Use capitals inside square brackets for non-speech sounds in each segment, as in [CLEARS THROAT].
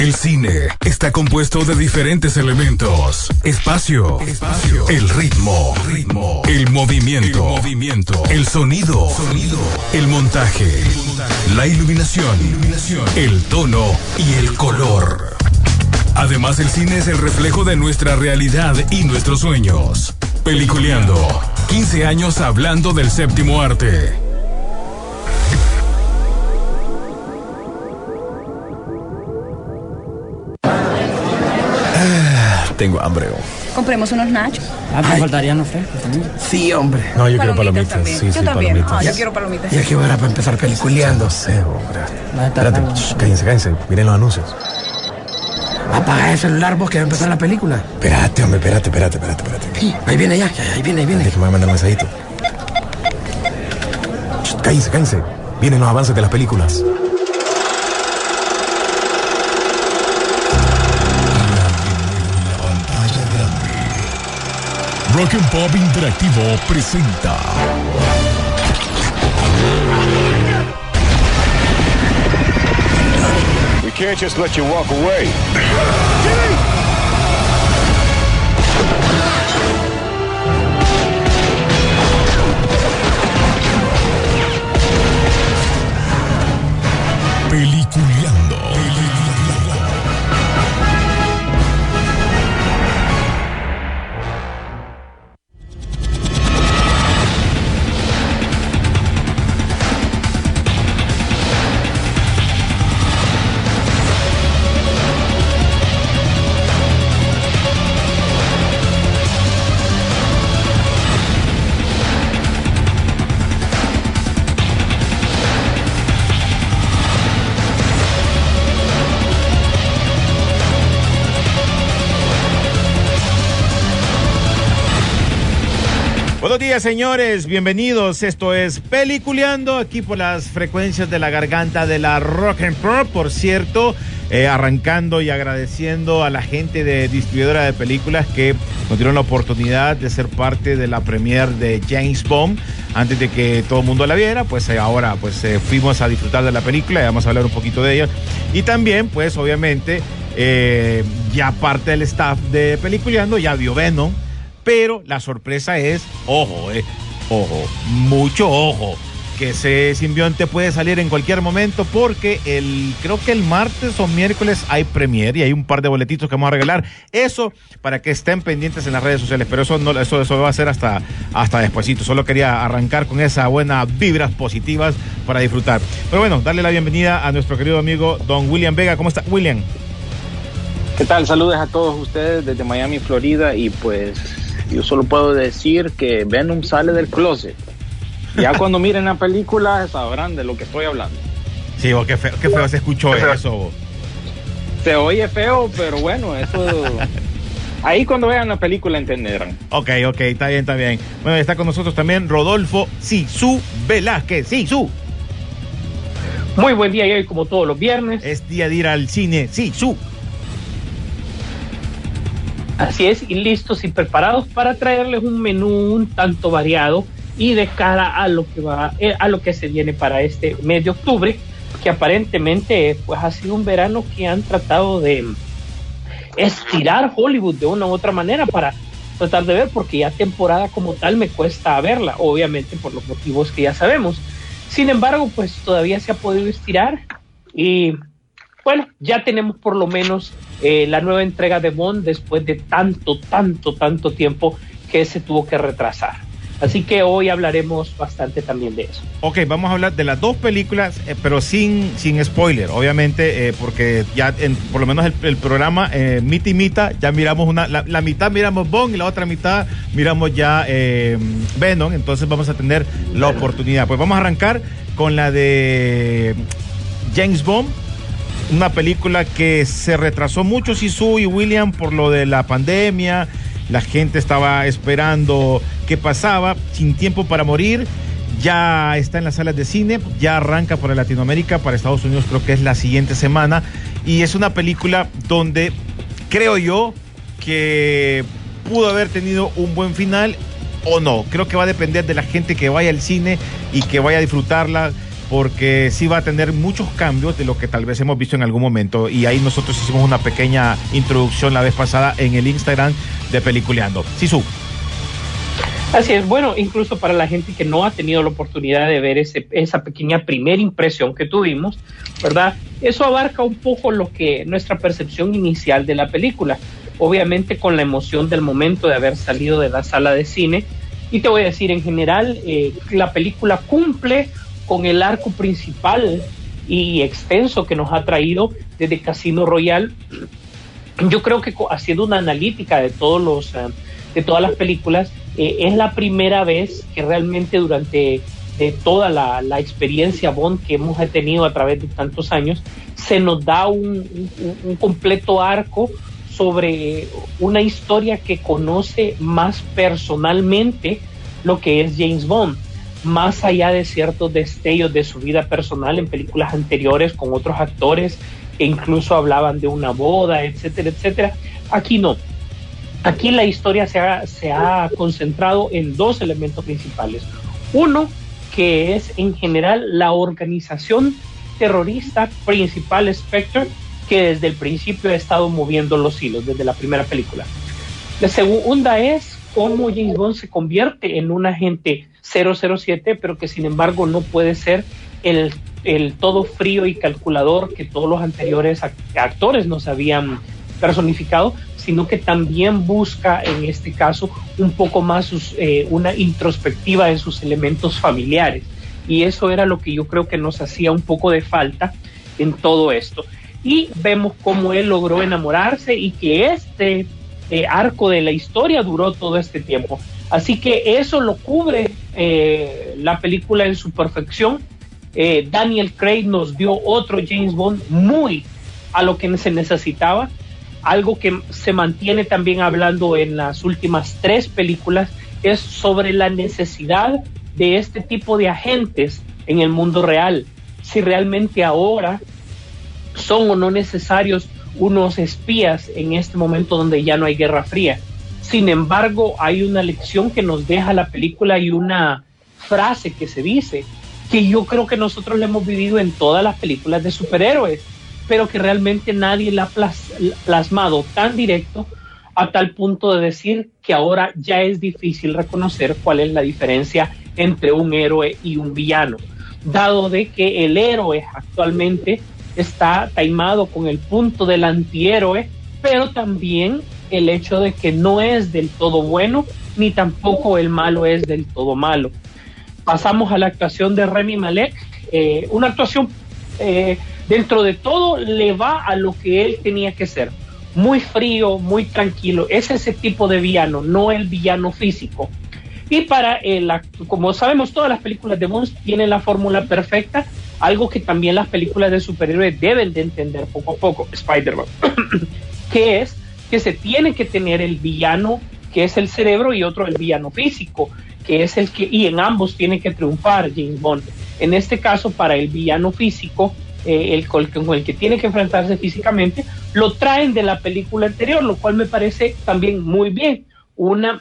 El cine está compuesto de diferentes elementos. Espacio, espacio, el ritmo, ritmo, el movimiento, el movimiento, el sonido, sonido, el montaje, la iluminación, iluminación, el tono y el color. Además, el cine es el reflejo de nuestra realidad y nuestros sueños. Peliculeando, 15 años hablando del séptimo arte. Tengo hambre. oh. Compremos unos nachos. Ah, me faltarían los frescos también. Sí, hombre. No, yo quiero palomitas. también. Sí, yo sí, también. palomitas. Ah, yo quiero palomitas. Ya que hora para empezar peliculeando. No sé, hombre. A Espérate, shh, cállense, cállense. Miren los anuncios. Apaga el celular vos que va a empezar la película. Espérate, hombre, espérate, espérate, espérate, espérate. Sí, ahí viene ya, ya, ahí viene, ahí viene. Déjame mandar un mensajito. Shh, Cállense, cállense. Vienen los avances de las películas. Rock and Pop Interactivo presenta We can't just let you walk away. Peliculeando. Buenos días, señores. Bienvenidos. Esto es Peliculeando aquí por las frecuencias de la garganta de la Rock and Pop. Por cierto, eh, arrancando y agradeciendo a la gente de distribuidora de películas que nos dieron la oportunidad de ser parte de la premiere de James Bond antes de que todo el mundo la viera. Pues eh, ahora, pues eh, fuimos a disfrutar de la película y vamos a hablar un poquito de ella. Y también, pues, obviamente, ya parte del staff de Peliculeando ya vio Venom. Pero la sorpresa es, ojo, eh, ojo, mucho ojo, que ese simbionte puede salir en cualquier momento porque el, creo que el martes o miércoles hay premier y hay un par de boletitos que vamos a regalar. Eso para que estén pendientes en las redes sociales, pero eso no, eso, eso va a ser hasta, hasta despuesito. Solo quería arrancar con esa buena vibras positivas para disfrutar. Pero bueno, darle la bienvenida a nuestro querido amigo Don William Vega. ¿Cómo está, William? ¿Qué tal? Saludos a todos ustedes desde Miami, Florida. Y pues yo solo puedo decir que Venom sale del closet. Ya [LAUGHS] cuando miren la película sabrán de lo que estoy hablando. Sí, oh, qué feo, qué feo se escuchó eso. oh. Se oye feo, pero bueno, eso... [LAUGHS] Ahí cuando vean la película entenderán. Ok, ok, está bien, está bien. Bueno, está con nosotros también Rodolfo Sisu Velázquez. Sisu, Muy buen día y hoy como todos los viernes. es día de ir al cine. Sisu. Así es, y listos y preparados para traerles un menú un tanto variado y de cara a lo que va eh, a lo que se viene para este mes de octubre, que aparentemente pues ha sido un verano que han tratado de estirar Hollywood de una u otra manera para tratar de ver porque ya temporada como tal me cuesta verla, obviamente por los motivos que ya sabemos. Sin embargo, pues todavía se ha podido estirar y bueno, ya tenemos por lo menos eh, la nueva entrega de Bond después de tanto, tanto, tanto tiempo que se tuvo que retrasar. Así que hoy hablaremos bastante también de eso. Ok, vamos a hablar de las dos películas, eh, pero sin, sin spoiler, obviamente, eh, porque ya en, por lo menos el, el programa eh, Mita y Mita, ya miramos una, la, la mitad miramos Bond y la otra mitad miramos ya Venom, entonces vamos a tener la oportunidad. Pues vamos a arrancar con la de James Bond, una película que se retrasó mucho, Sisu y William, por lo de la pandemia. La gente estaba esperando qué pasaba, sin tiempo para morir. Ya está en las salas de cine, ya arranca para Latinoamérica, para Estados Unidos creo que es la siguiente semana. Y es una película donde creo yo que pudo haber tenido un buen final o no. Creo que va a depender de la gente que vaya al cine y que vaya a disfrutarla porque sí va a tener muchos cambios de lo que tal vez hemos visto en algún momento. Y ahí nosotros hicimos una pequeña introducción la vez pasada en el Instagram de Peliculeando. Sisu. Así es, bueno, incluso para la gente que no ha tenido la oportunidad de ver ese, esa pequeña primera impresión que tuvimos, ¿verdad? Eso abarca un poco lo que nuestra percepción inicial de la película, obviamente con la emoción del momento de haber salido de la sala de cine. Y te voy a decir, en general, eh, la película cumple con el arco principal y extenso que nos ha traído desde Casino Royale. Yo creo que haciendo una analítica de todos los... Uh, de todas las películas, eh, es la primera vez que realmente durante de toda la, la, experiencia Bond que hemos tenido a través de tantos años, se nos da un, un, un, completo arco sobre una historia que conoce más personalmente lo que es James Bond, más allá de ciertos destellos de su vida personal en películas anteriores con otros actores que incluso hablaban de una boda, etcétera, etcétera. Aquí no Aquí la historia se ha, se ha concentrado en dos elementos principales. Uno, que es en general la organización terrorista principal Spectre, que desde el principio ha estado moviendo los hilos, desde la primera película. La segunda es cómo James Bond se convierte en un agente 007, pero que sin embargo no puede ser el, el todo frío y calculador que todos los anteriores actores nos habían personificado, sino que también busca en este caso un poco más sus, eh, una introspectiva de sus elementos familiares. Y eso era lo que yo creo que nos hacía un poco de falta en todo esto. Y vemos cómo él logró enamorarse y que este eh, arco de la historia duró todo este tiempo. Así que eso lo cubre eh, la película en su perfección. Eh, Daniel Craig nos dio otro James Bond muy a lo que se necesitaba algo que se mantiene también hablando en las últimas tres películas es sobre la necesidad de este tipo de agentes en el mundo real. Si realmente ahora son o no necesarios unos espías en este momento donde ya no hay guerra fría. Sin embargo, hay una lección que nos deja la película y una frase que se dice que yo creo que nosotros la hemos vivido en todas las películas de superhéroes pero que realmente nadie la ha plasmado tan directo a tal punto de decir que ahora ya es difícil reconocer cuál es la diferencia entre un héroe y un villano, dado de que el héroe actualmente está taimado con el punto del antihéroe, pero también el hecho de que no es del todo bueno, ni tampoco el malo es del todo malo. Pasamos a la actuación de Remy Malek, eh, una actuación eh, dentro de todo le va a lo que él tenía que ser. Muy frío, muy tranquilo. Es ese tipo de villano, no el villano físico. Y para el, como sabemos, todas las películas de Bond tienen la fórmula perfecta, algo que también las películas de superhéroes deben de entender poco a poco, Spider-Man, [COUGHS] que es que se tiene que tener el villano que es el cerebro y otro el villano físico, que es el que, y en ambos tiene que triunfar James Bond. En este caso, para el villano físico, eh, el con el que tiene que enfrentarse físicamente, lo traen de la película anterior, lo cual me parece también muy bien. Una,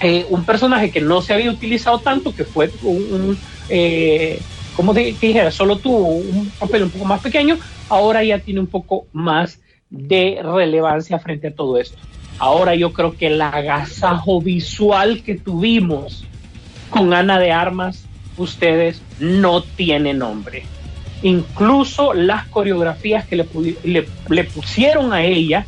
eh, un personaje que no se había utilizado tanto, que fue un, eh, como dijera, solo tuvo un papel un poco más pequeño, ahora ya tiene un poco más de relevancia frente a todo esto. Ahora yo creo que el agasajo visual que tuvimos con Ana de Armas, ustedes no tienen nombre incluso las coreografías que le, le, pusieron a ella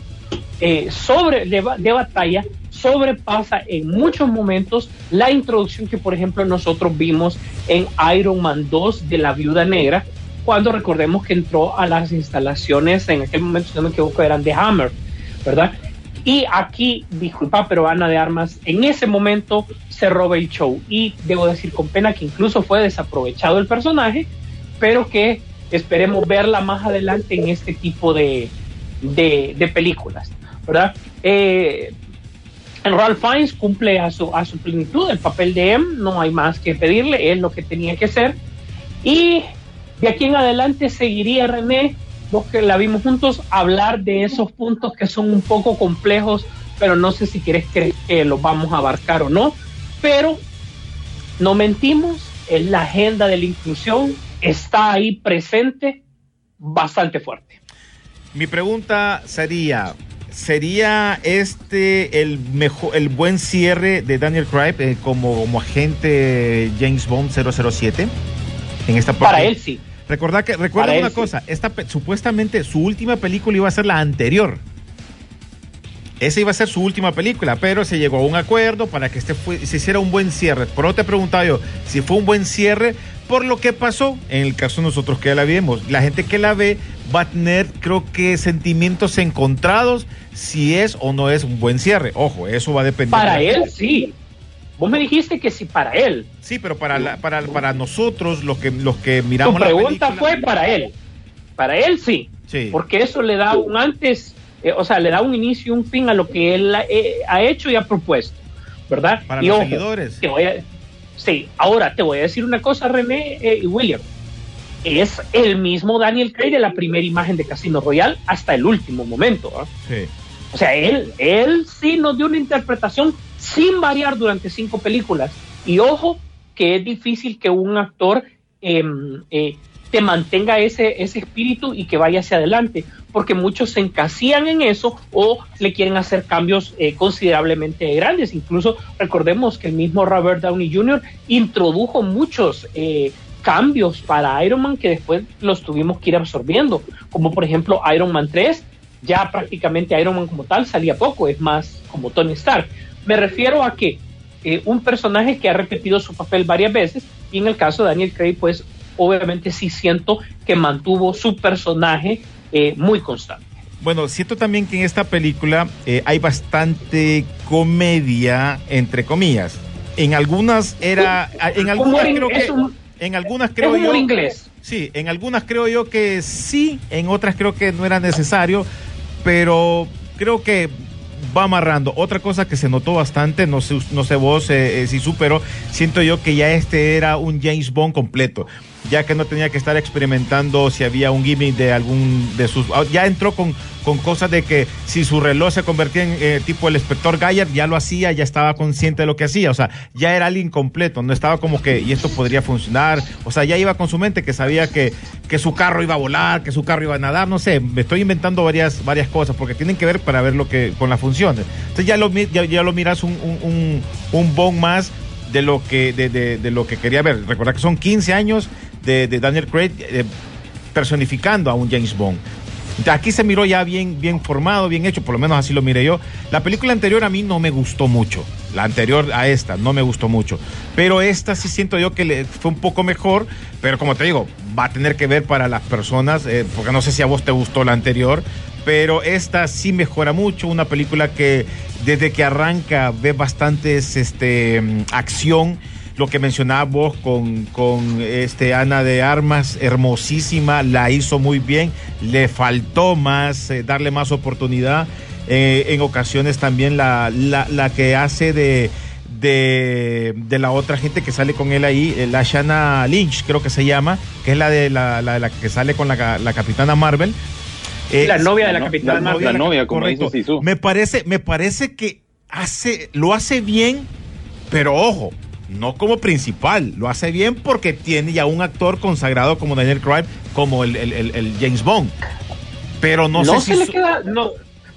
eh, sobre de, de, batalla sobrepasa en muchos momentos la introducción que por ejemplo nosotros vimos en Iron Man 2 de la Viuda Negra cuando recordemos que entró a las instalaciones en aquel momento si no me equivoco eran de Hammer verdad y aquí disculpa pero Ana de Armas en ese momento se roba el show y debo decir con pena que incluso fue desaprovechado el personaje pero que esperemos verla más adelante en este tipo de, de, de películas, ¿verdad? Eh, Ralph Fiennes cumple a su, a su plenitud el papel de M, no hay más que pedirle, es lo que tenía que ser. Y de aquí en adelante seguiría René, los que la vimos juntos, hablar de esos puntos que son un poco complejos, pero no sé si quieres que, que los vamos a abarcar o no. Pero no mentimos, es la agenda de la inclusión, está ahí presente bastante fuerte. Mi pregunta sería, ¿sería este el mejor, el buen cierre de Daniel Craig eh, como, como agente James Bond 007? En esta parte? Para él sí. Recuerda que recuerda Para una cosa, esta supuestamente su última película iba a ser la anterior. Esa iba a ser su última película, pero se llegó a un acuerdo para que este fue- se hiciera un buen cierre. Por eso te preguntaba yo si fue un buen cierre por lo que pasó en el caso de nosotros que la vimos. La gente que la ve va a tener, creo que, sentimientos encontrados si es o no es un buen cierre. Ojo, eso va a depender. Para de- él sí. Vos me dijiste que sí para él. Sí, pero para, la- para, para nosotros, los que, los que Tu miramos la pregunta película- fue para él. Para él sí. Sí. Porque eso le da un antes, eh, o sea, le da un inicio y un fin a lo que él ha, eh, ha hecho y ha propuesto. ¿Verdad? Para y los ojo, seguidores. te voy a- sí, ahora te voy a decir una cosa, René eh, y William. Es el mismo Daniel Craig de la primera imagen de Casino Royale hasta el último momento. ¿ah? Sí. O sea, él, él sí nos dio una interpretación sin variar durante cinco películas. Y ojo, que es difícil que un actor em, eh, te mantenga ese, ese espíritu y que vaya hacia adelante, porque muchos se encasían en eso o le quieren hacer cambios eh, considerablemente grandes. Incluso recordemos que el mismo Robert Downey Jr. introdujo muchos eh, cambios para Iron Man que después los tuvimos que ir absorbiendo, como por ejemplo Iron Man 3, ya prácticamente Iron Man como tal salía poco, es más como Tony Stark. Me refiero a que eh, un personaje que ha repetido su papel varias veces, y en el caso de Daniel Craig, pues obviamente sí siento que mantuvo su personaje eh, muy constante. Bueno, siento también que en esta película eh, hay bastante comedia, entre comillas. En algunas era, en algunas creo que, un- en algunas creo yo, inglés. sí, en algunas creo yo que sí, en otras creo que no era necesario, pero creo que va amarrando. Otra cosa que se notó bastante, no sé, no sé vos eh, eh, si superó, siento yo que ya este era un James Bond completo, ya que no tenía que estar experimentando si había un gimmick de algún de sus... ah, Ya entró con, con cosas de que si su reloj se convertía en eh, tipo el inspector Gaillard, ya lo hacía, ya estaba consciente de lo que hacía, o sea, ya era alguien completo, no estaba como que, y esto podría funcionar, o sea, ya iba con su mente que sabía que, que su carro iba a volar, que su carro iba a nadar, no sé, me estoy inventando varias, varias cosas, porque tienen que ver para ver lo que, con las funciones. Entonces ya lo, ya, ya lo miras un, un, un, un Bond más de lo que, de, de, de lo que quería ver. Recuerda que son 15 años de, de Daniel Craig eh, personificando a un James Bond. Aquí se miró ya bien, bien formado, bien hecho, por lo menos así lo miré yo. La película anterior a mí no me gustó mucho. La anterior a esta no me gustó mucho. Pero esta sí siento yo que le fue un poco mejor. Pero como te digo, va a tener que ver para las personas, eh, porque no sé si a vos te gustó la anterior. Pero esta sí mejora mucho. Una película que desde que arranca ve bastantes este, mm, acción lo que mencionabas vos con, con este Ana de Armas, hermosísima, la hizo muy bien, le faltó más, eh, darle más oportunidad. Eh, en ocasiones también la, la, la que hace de, de, de la otra gente que sale con él ahí, eh, la Shanna Lynch, creo que se llama, que es la de la, la, la que sale con la, la capitana Marvel. Eh, La novia de la no, capitana Marvel. la novia, como correcto. dice Sisu. Me parece, me parece que hace, lo hace bien, pero ojo, no como principal, lo hace bien porque tiene ya un actor consagrado como Daniel Craig, como el, el- el- el James Bond. Pero no, no, sé se si le queda, no,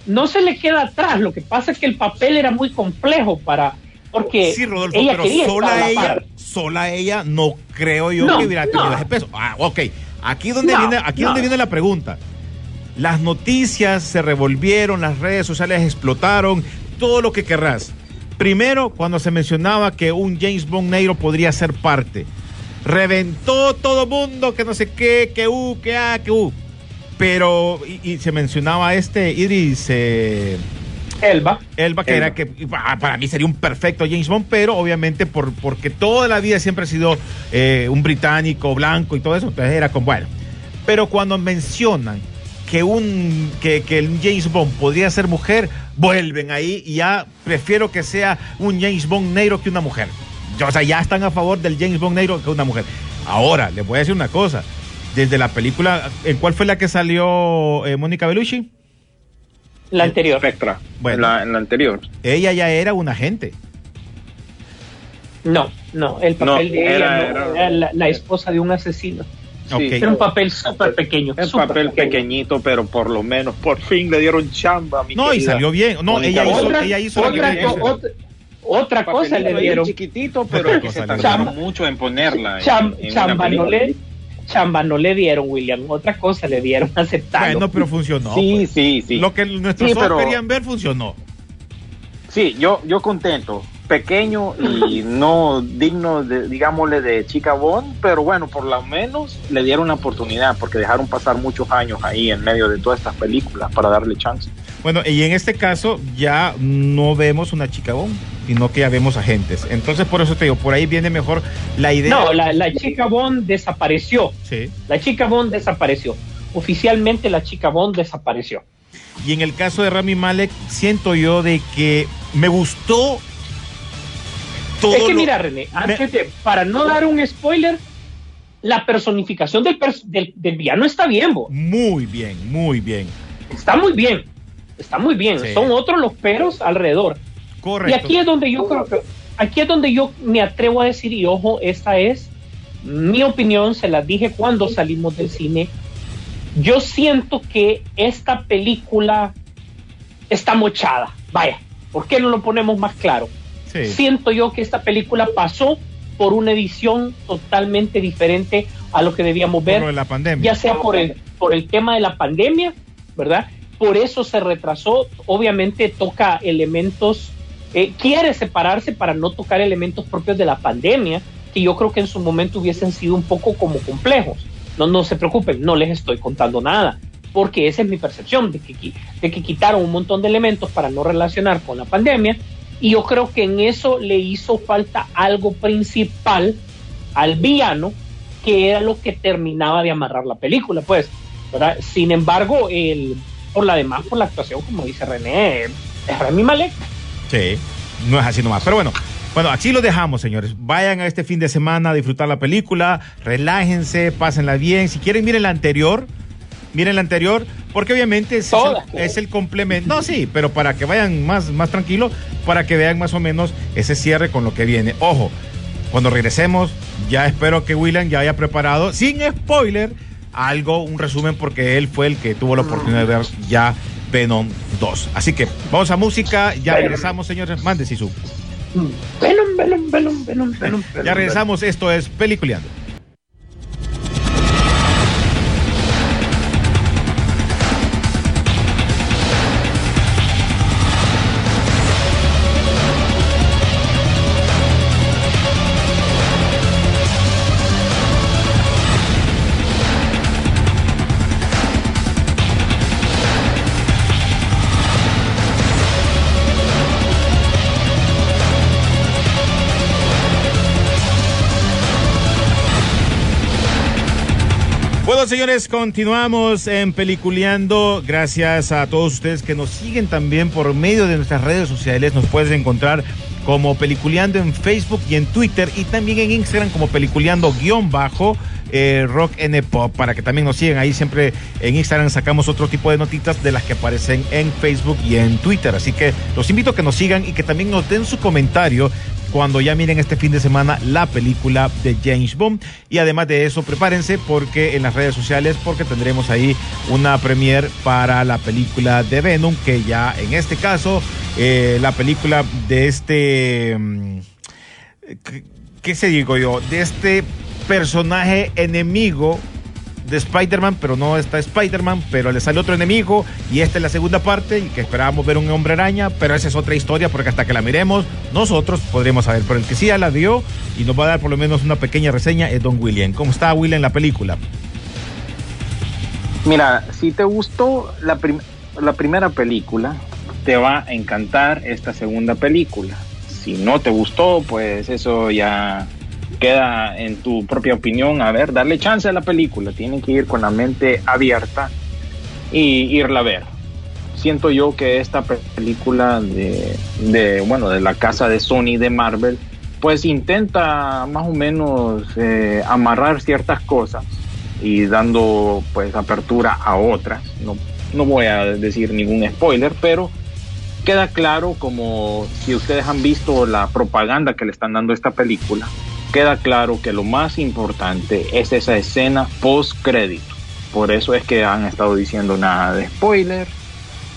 no se le queda atrás. Lo que pasa es que el papel era muy complejo para. Porque Sí, Rodolfo, ella pero quería sola la ella, sola ella, no creo yo No, que hubiera tenido no. ese peso. Ah, ok. Aquí donde viene, aquí donde viene la pregunta. Las noticias se revolvieron, las redes sociales explotaron, todo lo que querrás. Primero, cuando se mencionaba que un James Bond negro podría ser parte. Reventó todo mundo, que no sé qué, que U, que A, que U. Pero, y, y se mencionaba este Idris eh, Elba. Elba, que Elba. era que pa- para mí sería un perfecto James Bond, pero obviamente por, porque toda la vida siempre ha sido eh, un británico blanco y todo eso, entonces era como bueno. Pero cuando mencionan que un que, que el James Bond podría ser mujer, vuelven ahí y ya prefiero que sea un James Bond negro que una mujer. Yo, o sea, ya están a favor del James Bond negro que una mujer. Ahora, les voy a decir una cosa. Desde la película, ¿en cuál fue la que salió eh, Mónica Bellucci? La anterior. Spectra, Bueno. en, la, en la anterior. Ella ya era un agente. No, no, el papel No, de ella era- no, era- era la, la esposa de un asesino. Ok. Era un papel súper pequeño. Es súper papel pequeño. pequeñito, pero por lo menos por fin le dieron chamba. a Mi No, y salió bien. No, ella hizo. Otra, ella hizo lo que otra, co- cosa le dieron. chiquitito, pero que se dieron. mucho en ponerla. en- Cham- en una chamba, no le, chamba no le dieron, William. Otra cosa le dieron [LAUGHS] aceptando. Bueno, pero funcionó. Sí, pues. sí, sí. Lo que nuestros Sí, ojos pero- querían ver funcionó. Sí, yo, yo contento. Pequeño y no digno, de, digámosle, de Chica Bond, pero bueno, por lo menos le dieron una oportunidad porque dejaron pasar muchos años ahí en medio de todas estas películas para darle chance. Bueno, y en este caso ya no vemos una chica bomb, sino que ya vemos agentes. Entonces, por eso te digo, por ahí viene mejor la idea. No, la, la chica Bond desapareció. Sí. La chica Bond desapareció. Oficialmente la chica Bond desapareció. Y en el caso de Rami Malek, siento yo de que me gustó todo. es que lo- mira, René, antes de- para no dar un spoiler, la personificación del, pers- del, del villano está bien, bo. Muy bien, muy bien. está muy bien. Está muy bien. Sí. Son otros los peros alrededor. Correcto. Y aquí es donde yo creo que, aquí es donde yo me atrevo a decir, y ojo, esta es mi opinión, se las dije cuando salimos del cine. Yo siento que esta película está mochada. Vaya, ¿por qué no lo ponemos más claro? Sí. Siento yo que esta película pasó por una edición totalmente diferente a lo que debíamos Por ver lo de la pandemia. ya sea por el, por el tema de la pandemia, ¿verdad? Por eso se retrasó, obviamente toca elementos, eh, quiere separarse para no tocar elementos propios de la pandemia, que yo creo que en su momento hubiesen sido un poco como complejos. No, no se preocupen, no les estoy contando nada, porque esa es mi percepción, de que, de que quitaron un montón de elementos para no relacionar con la pandemia, y yo creo que en eso le hizo falta algo principal al villano, que era lo que terminaba de amarrar la película, pues. Sin embargo, el, por la demás, por la actuación, como dice René, es Rami Malek. Sí, no es así nomás. Pero bueno, bueno, así lo dejamos, señores. Vayan a este fin de semana a disfrutar la película, relájense, pásenla bien. Si quieren, miren la anterior. Miren la anterior, porque obviamente es, el, es el complemento. No, sí, pero para que vayan más, más tranquilo, para que vean más o menos ese cierre con lo que viene. Ojo, cuando regresemos, ya espero que William ya haya preparado, sin spoiler, algo, un resumen, porque él fue el que tuvo la oportunidad de ver ya Venom 2. Así que vamos a música, ya regresamos, señores. Mande, Sisu. Venom, Venom, Venom, Venom, Venom. Ya regresamos, esto es Peliculeando. Señores, continuamos en Peliculeando. Gracias a todos ustedes que nos siguen también por medio de nuestras redes sociales. Nos puedes encontrar como Peliculeando en Facebook y en Twitter y también en Instagram como Peliculeando guion eh, Rock N Pop para que también nos sigan ahí siempre en Instagram sacamos otro tipo de notitas de las que aparecen en Facebook y en Twitter así que los invito a que nos sigan y que también nos den su comentario cuando ya miren este fin de semana la película de James Bond. Y además de eso, prepárense porque en las redes sociales, porque tendremos ahí una premiere para la película de Venom, que ya en este caso, eh, la película de este... mm, ¿qué- ¿Qué se digo yo? De este personaje enemigo de Spider-Man, pero no está Spider-Man, pero le sale otro enemigo y esta es la segunda parte y que esperábamos ver un hombre araña, pero esa es otra historia porque hasta que la miremos nosotros podremos saber, pero el que sí ya la vio y nos va a dar por lo menos una pequeña reseña es Don William. ¿Cómo está William en la película? Mira, si te gustó la, prim- la primera película, te va a encantar esta segunda película. Si no te gustó, pues eso ya queda en tu propia opinión. A ver, darle chance a la película. Tienen que ir con la mente abierta y irla a ver. Siento yo que esta pe- película de, de, bueno, de la casa de Sony de Marvel, pues intenta más o menos eh, amarrar ciertas cosas y dando pues apertura a otras. No, no voy a decir ningún spoiler, pero queda claro como si ustedes han visto la propaganda que le están dando a esta película, queda claro que lo más importante es esa escena post crédito. Por eso es que han estado diciendo nada de spoiler.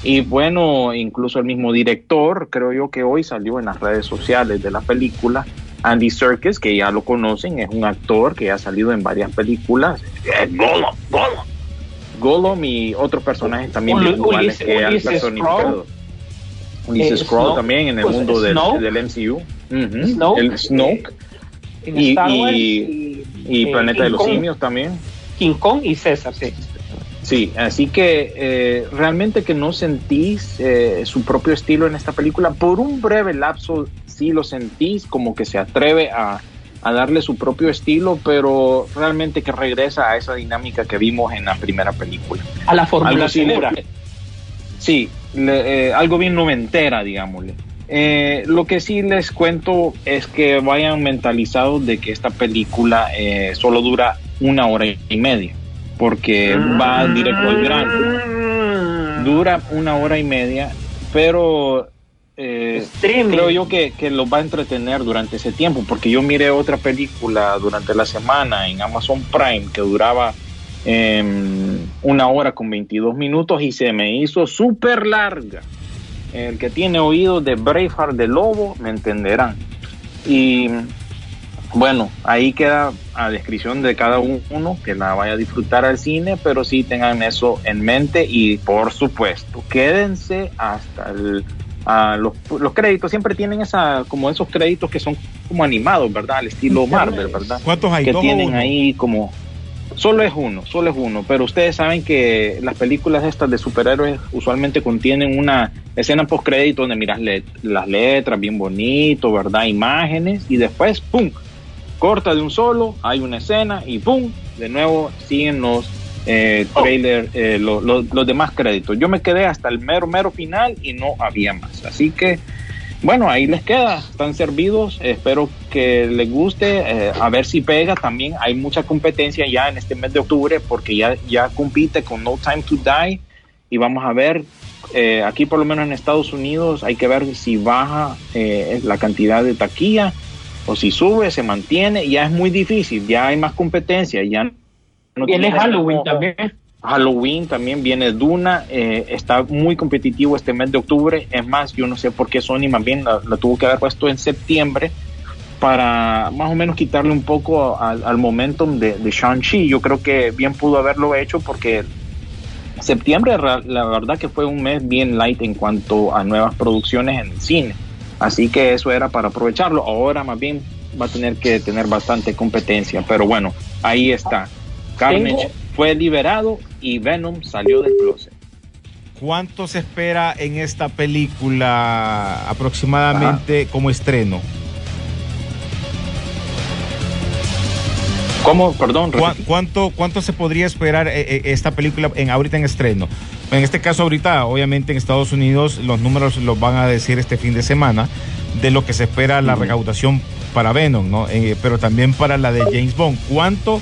Y bueno, incluso el mismo director, creo yo que hoy salió en las redes sociales de la película, Andy Serkis, que ya lo conocen, es un actor que ha salido en varias películas. Es Gollum, Gollum. Gollum y otros personajes también Uli- Ulises- que han personificado. Ulises Eh, Snoke, también en el pues, mundo del, del MCU. Ujú, Snoke, el Snoke En y, Star Wars y- y eh, Planeta King de los Kong. Simios también. King Kong y César, sí. Sí, así que eh, realmente que no sentís eh, su propio estilo en esta película. Por un breve lapso sí lo sentís, como que se atreve a, a darle su propio estilo, pero realmente que regresa a esa dinámica que vimos en la primera película. A la fórmula segura. Sí, le- eh, algo bien noventera, digámosle. Eh, lo que sí les cuento es que vayan mentalizados de que esta película eh, solo dura una hora y media, porque va directo al grano. Dura una hora y media, pero eh, creo yo que, que los va a entretener durante ese tiempo, porque yo miré otra película durante la semana en Amazon Prime que duraba em, una hora con 22 minutos y se me hizo súper larga. El que tiene oídos de Braveheart de Lobo me entenderán. Y bueno, ahí queda a descripción de cada uno que la vaya a disfrutar al cine, pero sí tengan eso en mente y por supuesto, quédense hasta el, a los, los créditos. Siempre tienen esa como esos créditos que son como animados, ¿verdad? Al estilo Marvel, ¿verdad? ¿Cuántos hay? que ¿Dos o tienen ahí como solo es uno, solo es uno, pero ustedes saben que las películas estas de superhéroes usualmente contienen una escena post crédito donde miras le- las letras bien bonito, ¿verdad? Imágenes y después pum, corta de un solo, hay una escena y pum, de nuevo siguen los eh, trailer, eh, lo- lo- los demás créditos. Yo me quedé hasta el mero mero final y no había más, así que bueno, ahí les queda, están servidos, espero que les guste, eh, a ver si pega también, hay mucha competencia ya en este mes de octubre porque ya, ya compite con No Time to Die y vamos a ver, eh, aquí por lo menos en Estados Unidos hay que ver si baja eh, la cantidad de taquilla o si sube, se mantiene, ya es muy difícil, ya hay más competencia, ya no Viene Halloween también. Halloween también viene Duna, eh, está muy competitivo este mes de octubre. Es más, yo no sé por qué Sony más bien la, la tuvo que haber puesto en septiembre para más o menos quitarle un poco al, al momentum de, de Shang-Chi. Yo creo que bien pudo haberlo hecho porque septiembre la verdad que fue un mes bien light en cuanto a nuevas producciones en el cine. Así que eso era para aprovecharlo. Ahora más bien va a tener que tener bastante competencia. Pero bueno, ahí está. Carnage fue liberado y Venom salió del closet. ¿Cuánto se espera en esta película aproximadamente como estreno? ¿Cómo? Perdón. ¿Cuá- repetí. ¿Cuánto, ¿Cuánto se podría esperar eh, eh, esta película en ahorita en estreno? En este caso ahorita, obviamente en Estados Unidos los números los van a decir este fin de semana de lo que se espera la recaudación para Venom, ¿no? Eh, pero también para la de James Bond. ¿Cuánto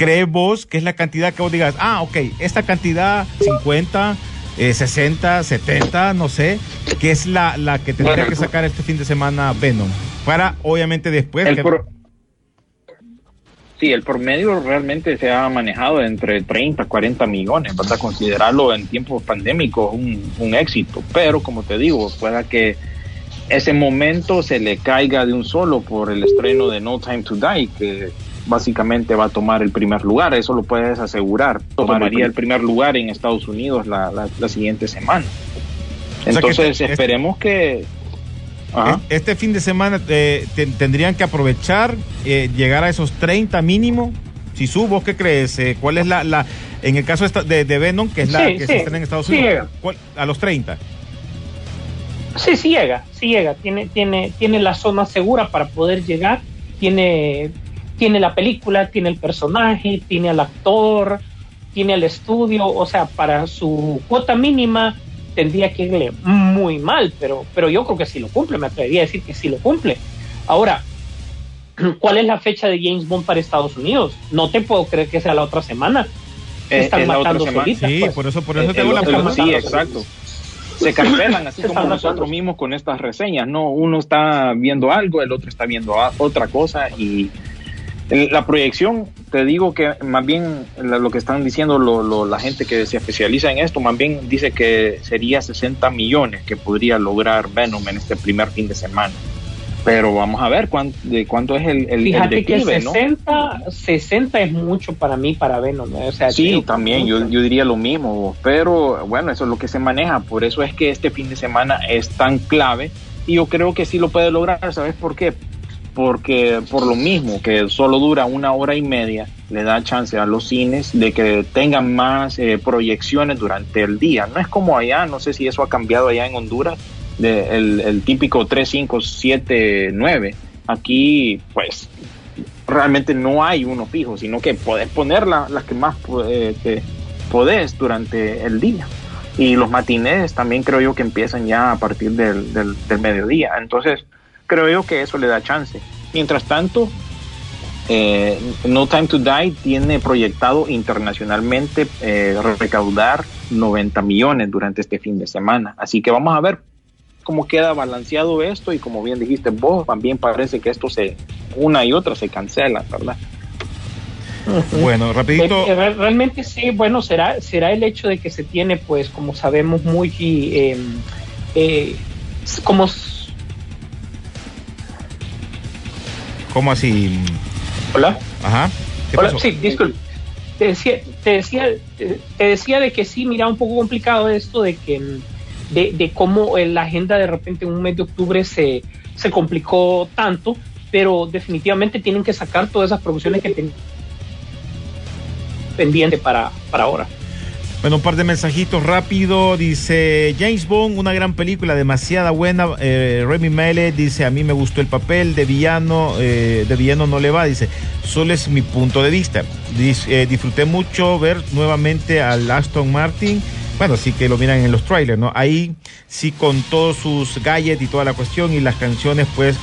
s- cree vos que es la cantidad que vos digas? Ah, ok, esta cantidad 50, eh, 60, 70, no sé, que es la, la que tendría que sacar este fin de semana Venom. Para, obviamente, después... El que- pro- Sí, el promedio realmente se ha manejado entre 30 a 40 millones, ¿verdad? Considerarlo en tiempos pandémicos un, un éxito, pero como te digo, pueda que ese momento se le caiga de un solo por el estreno de No Time to Die, que básicamente va a tomar el primer lugar, eso lo puedes asegurar. Tomaría el primer lugar en Estados Unidos la, la- la siguiente semana. Entonces este- este- esperemos que... Ajá. Es- Este fin de semana eh, te- tendrían que aprovechar, eh, llegar a esos 30 mínimo. Si subo, ¿qué crees? Eh, ¿Cuál es la, la en el caso de, de Venom, que es la Sí, que sí, se estrena en Estados sí Unidos? ¿cuál- a los 30. Sí, sí llega, sí llega. Tiene, tiene, tiene la zona segura para poder llegar. Tiene, tiene la película, tiene el personaje, tiene al actor, tiene el estudio. O sea, para su cuota mínima tendría que irle muy mal, pero, pero yo creo que sí lo cumple. Me atrevería a decir que sí lo cumple. Ahora, [CLEARS THROAT] ¿cuál es la fecha de James Bond para Estados Unidos? No te puedo creer que sea la otra semana. Se Eh, están es matando semana. solitas. Sí, pues. por eso, por eso Eh, tengo la pregunta. sí, exacto. se [LAUGHS] cancelan, así como nosotros mismos con estas reseñas, ¿no? Uno está viendo algo, el otro está viendo otra cosa y la proyección, te digo que más bien lo que están diciendo lo- lo- la gente que se especializa en esto, más bien dice que sería 60 millones que podría lograr Venom en este primer fin de semana. Pero vamos a ver cuán- de cuánto es el, el, el Fíjate que declive, ¿no? 60, 60 es mucho para mí, para Venom. ¿eh? O sea, Sí, también, yo, yo diría lo mismo, pero bueno, eso es lo que se maneja, por eso es que este fin de semana es tan clave y yo creo que sí lo puede lograr, ¿sabes por qué? Porque por lo mismo que solo dura una hora y media, le da chance a los cines de que tengan más eh, proyecciones durante el día. No es como allá, no sé si eso ha cambiado allá en Honduras, de el, típico 3, 5, 7, 9. Aquí, pues, realmente no hay uno fijo, sino que podés poner la- las que más eh, podés durante el día. Y los matines también creo yo que empiezan ya a partir del, del- del mediodía. Entonces, creo yo que eso le da chance. Mientras tanto, eh, No Time to Die tiene proyectado internacionalmente eh, recaudar 90 millones durante este fin de semana. Así que vamos a ver cómo queda balanceado esto y como bien dijiste vos, también parece que esto se, una y otra se cancela, ¿verdad? Bueno, rapidito. Eh, realmente sí, bueno, será, será el hecho de que se tiene, pues, como sabemos, muy eh, eh, como ¿Cómo así? hola. Ajá. ¿Qué Hola, pasó? sí, disculpe. Te decía, te decía, te decía de que sí, mira, un poco complicado esto de que de, de cómo eh, la agenda de repente en un mes de octubre se, se complicó tanto, pero definitivamente tienen que sacar todas esas producciones que tienen pendiente para, para ahora. Bueno, un par de mensajitos rápido. Dice James Bond, una gran película, demasiada buena. Eh, Remy Malek dice, a mí me gustó el papel de villano, eh, de villano no le va. Dice, solo es mi punto de vista. Eh, disfruté mucho ver nuevamente al Aston Martin. Bueno, sí que lo miran en los trailers, ¿no? Ahí sí con todos sus gadgets y toda la cuestión y las canciones, pues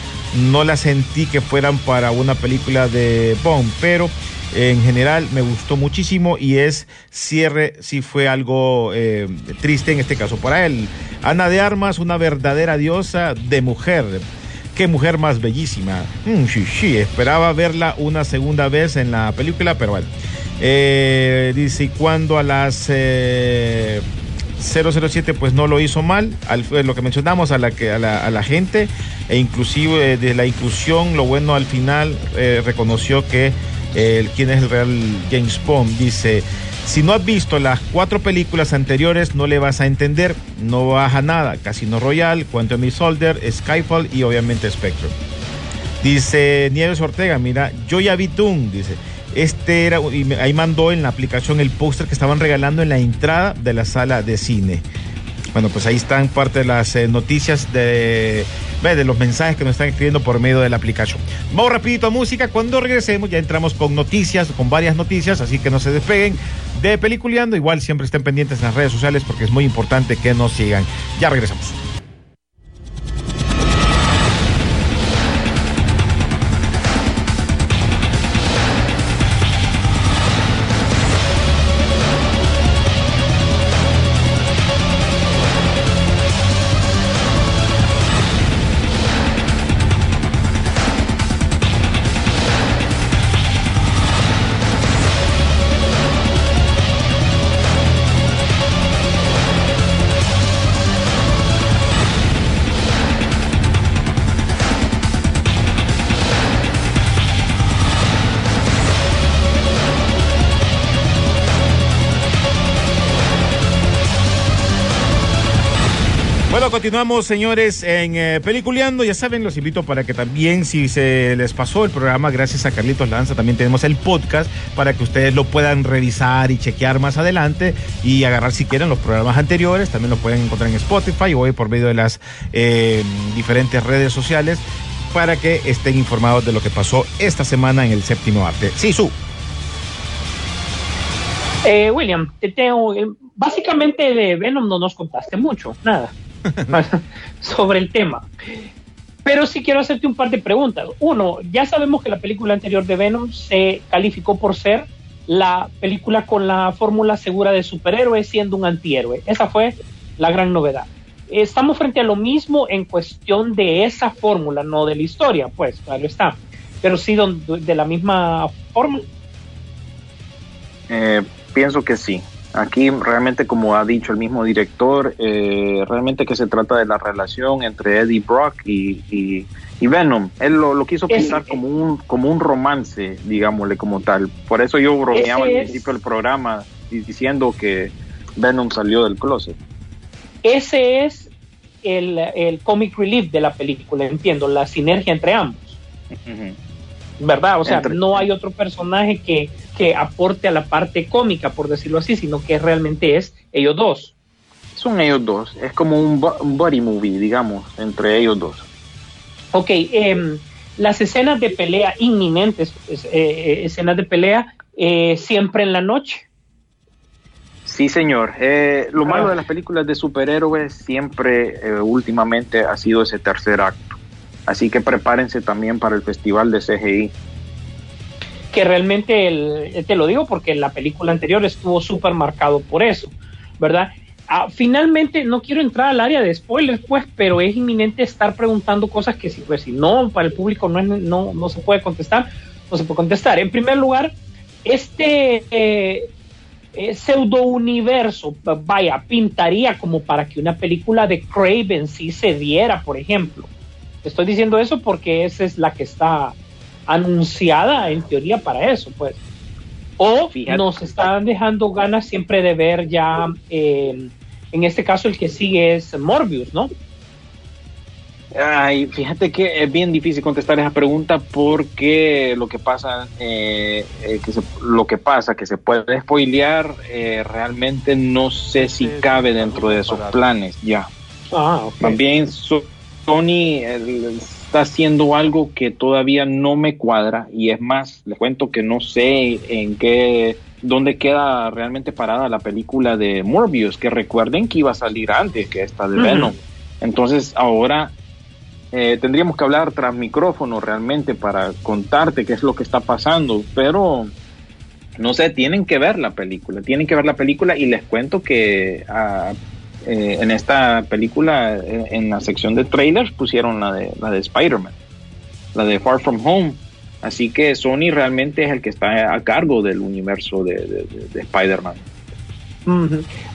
no las sentí que fueran para una película de Bond, pero en general me gustó muchísimo y es cierre, sí fue algo eh, triste en este caso para él. Ana de Armas, una verdadera diosa de mujer. Qué mujer más bellísima. Mm, sí, sí, esperaba verla una segunda vez en la película, pero bueno. Eh, dice, y cuando a las eh, 007 pues no lo hizo mal, al, eh, lo que mencionamos a la, a la, gente, e inclusive eh, de la inclusión, lo bueno al final eh, reconoció que eh, quién es el real James Bond, dice, si no has visto las cuatro películas anteriores no le vas a entender, no baja nada, Casino Royale, Quantum Soldier, Skyfall y obviamente Spectre. Dice Nieves Ortega, mira, yo ya vi Doom, dice. Este era, y ahí mandó en la aplicación el póster que estaban regalando en la entrada de la sala de cine. Bueno, pues ahí están parte de las eh, noticias de, de los mensajes que nos están escribiendo por medio de la aplicación. Vamos rapidito a música. Cuando regresemos ya entramos con noticias, con varias noticias, así que no se despeguen de Peliculeando. Igual siempre estén pendientes en las redes sociales porque es muy importante que nos sigan. Ya regresamos. Continuamos, señores, en eh, Peliculeando. Ya saben, los invito para que también, si se les pasó el programa, gracias a Carlitos Lanza, también tenemos el podcast para que ustedes lo puedan revisar y chequear más adelante y agarrar si quieren los programas anteriores. También lo pueden encontrar en Spotify o por medio de las eh, diferentes redes sociales para que estén informados de lo que pasó esta semana en el séptimo arte. Sí, su. Eh, William, te tengo, eh, básicamente de Venom no nos contaste mucho, nada, [LAUGHS] sobre el tema. Pero sí quiero hacerte un par de preguntas. Uno, ya sabemos que la película anterior de Venom se calificó por ser la película con la fórmula segura de superhéroe siendo un antihéroe. Esa fue la gran novedad. estamos frente a lo mismo en cuestión de esa fórmula, no de la historia, pues, claro está, pero sí de la misma fórmula. Eh, pienso que sí. Aquí realmente, como ha dicho el mismo director, eh, realmente que se trata de la relación entre Eddie Brock y, y- y Venom. Él lo, lo quiso Es- pintar como un, como un romance, digámosle como tal. Por eso yo bromeaba al principio del programa di- diciendo que Venom salió del closet. Ese es el, el comic relief de la película, entiendo, la sinergia entre ambos. ¿Verdad? O sea, Entre- no hay otro personaje que, que aporte a la parte cómica, por decirlo así, sino que realmente es ellos dos. Son ellos dos. Es como un, buddy movie, digamos, entre ellos dos. Ok, em, las escenas de pelea inminentes, es- eh, eh, escenas de pelea eh, siempre en la noche. Sí, señor. Eh, lo Ah. malo de las películas de superhéroes siempre, últimamente, ha sido ese tercer acto. Así que prepárense también para el festival de CGI. que realmente, eh, te lo digo porque la película anterior estuvo súper marcado por eso, ¿verdad? Ah, finalmente, no quiero entrar al área de spoilers, pues, pero es inminente estar preguntando cosas que si, pues, si no, para el público no, es- no, no se puede contestar, no se puede contestar. En primer lugar, este eh, eh, pseudo universo, vaya, pintaría como para que una película de Craven sí se diera, por ejemplo. Estoy diciendo eso porque esa es la que está anunciada en teoría para eso, pues. O Fíjate. nos están dejando ganas siempre de ver ya, eh, en este caso el que sigue es Morbius, ¿no? Ay, fíjate que es bien difícil contestar esa pregunta porque lo que pasa, eh, eh, que se- lo que pasa, que se puede spoilear, eh, realmente no sé si cabe dentro de esos planes ya. Ah, ok. También So- Sony eh, está haciendo algo que todavía no me cuadra y es más, les cuento que no sé en qué, dónde queda realmente parada la película de Morbius, que recuerden que iba a salir antes que esta de. Venom. Entonces ahora eh, tendríamos que hablar tras micrófono realmente para contarte qué es lo que está pasando, pero no sé, tienen que ver la película, tienen que ver la película y les cuento que ah, eh, en esta película, eh, en la sección de trailers, pusieron la de, la de Spider-Man, la de Far From Home. Así que Sony realmente es el que está a cargo del universo de, de- de- de Spider-Man.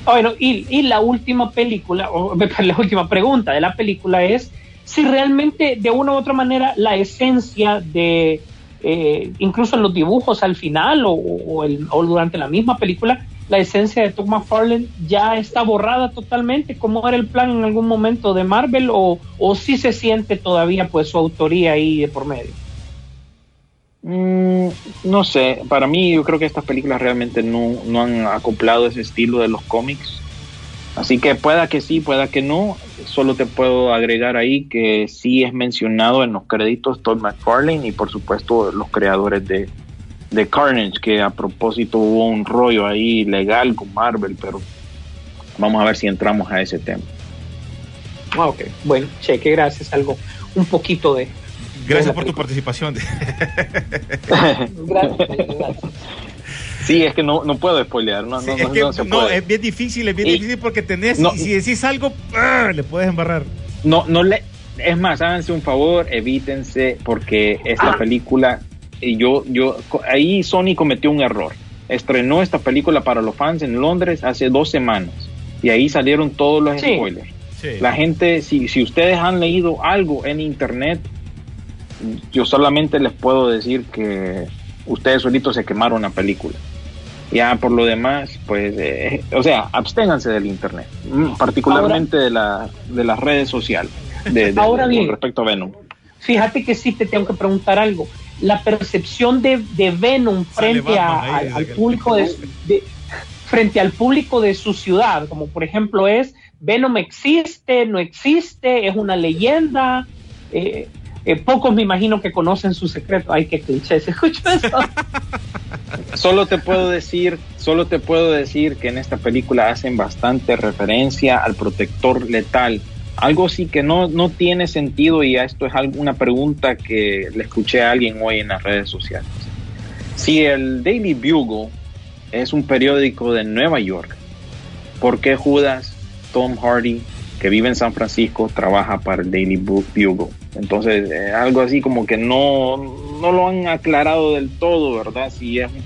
Bueno, y, y la última película, o [LAUGHS] la última pregunta de la película es si realmente de una u otra manera la esencia de, eh, incluso en los dibujos al final o, o durante la misma película, la esencia de Tom McFarlane ya está borrada totalmente, como era el plan en algún momento de Marvel, o, o si se siente todavía pues su autoría ahí de por medio. Mm, no sé, para mí yo creo que estas películas realmente no, no han acoplado ese estilo de los cómics. Así que pueda que sí, pueda que no. Solo te puedo agregar ahí que sí es mencionado en los créditos Todd McFarlane y por supuesto los creadores de, de Carnage, que a propósito hubo un rollo ahí legal con Marvel, pero vamos a ver si entramos a ese tema. Ah, ok, bueno, cheque, gracias, algo, un poquito de... Gracias por tu participación. [LAUGHS] Gracias, gracias. Sí, es que no, no puedo spoilear, no, Sí, no, es no, que no se no, puede. es bien difícil, es bien Y- difícil porque tenés, No. y si decís algo, ¡ah! le puedes embarrar. No, no le. Es más, háganse un favor, evítense, porque esta película, yo, yo, co- ahí Sony cometió un error. Estrenó esta película para los fans en Londres hace dos semanas, y ahí salieron todos los Sí. spoilers. Sí. La gente, si, si ustedes han leído algo en internet, yo solamente les puedo decir que ustedes solitos se quemaron la película. Ya por lo demás, pues, eh, o sea, absténganse del internet, mm, particularmente de, la, de las redes sociales, de, de- Ahora con bien. respecto a Venom. Fíjate que sí te tengo que preguntar algo. La percepción de, de Venom frente Batman a- ahí, al, público de, de- frente al público de su ciudad, como por ejemplo es Venom existe, no existe, es una leyenda. Eh, eh, pocos me imagino que conocen su secreto. Ay, qué cliché, ¿se escucha eso? [LAUGHS] Solo te puedo decir, solo te puedo decir que en esta película hacen bastante referencia al protector letal. Algo sí que no, no tiene sentido y esto es algo- una pregunta que le escuché a alguien hoy en las redes sociales. Si el Daily Bugle es un periódico de Nueva York, ¿por qué Judas, Tom Hardy, que vive en San Francisco, trabaja para el Daily Bu- Bugle. Entonces, eh, algo así como que no, no lo han aclarado del todo, ¿verdad? Si es un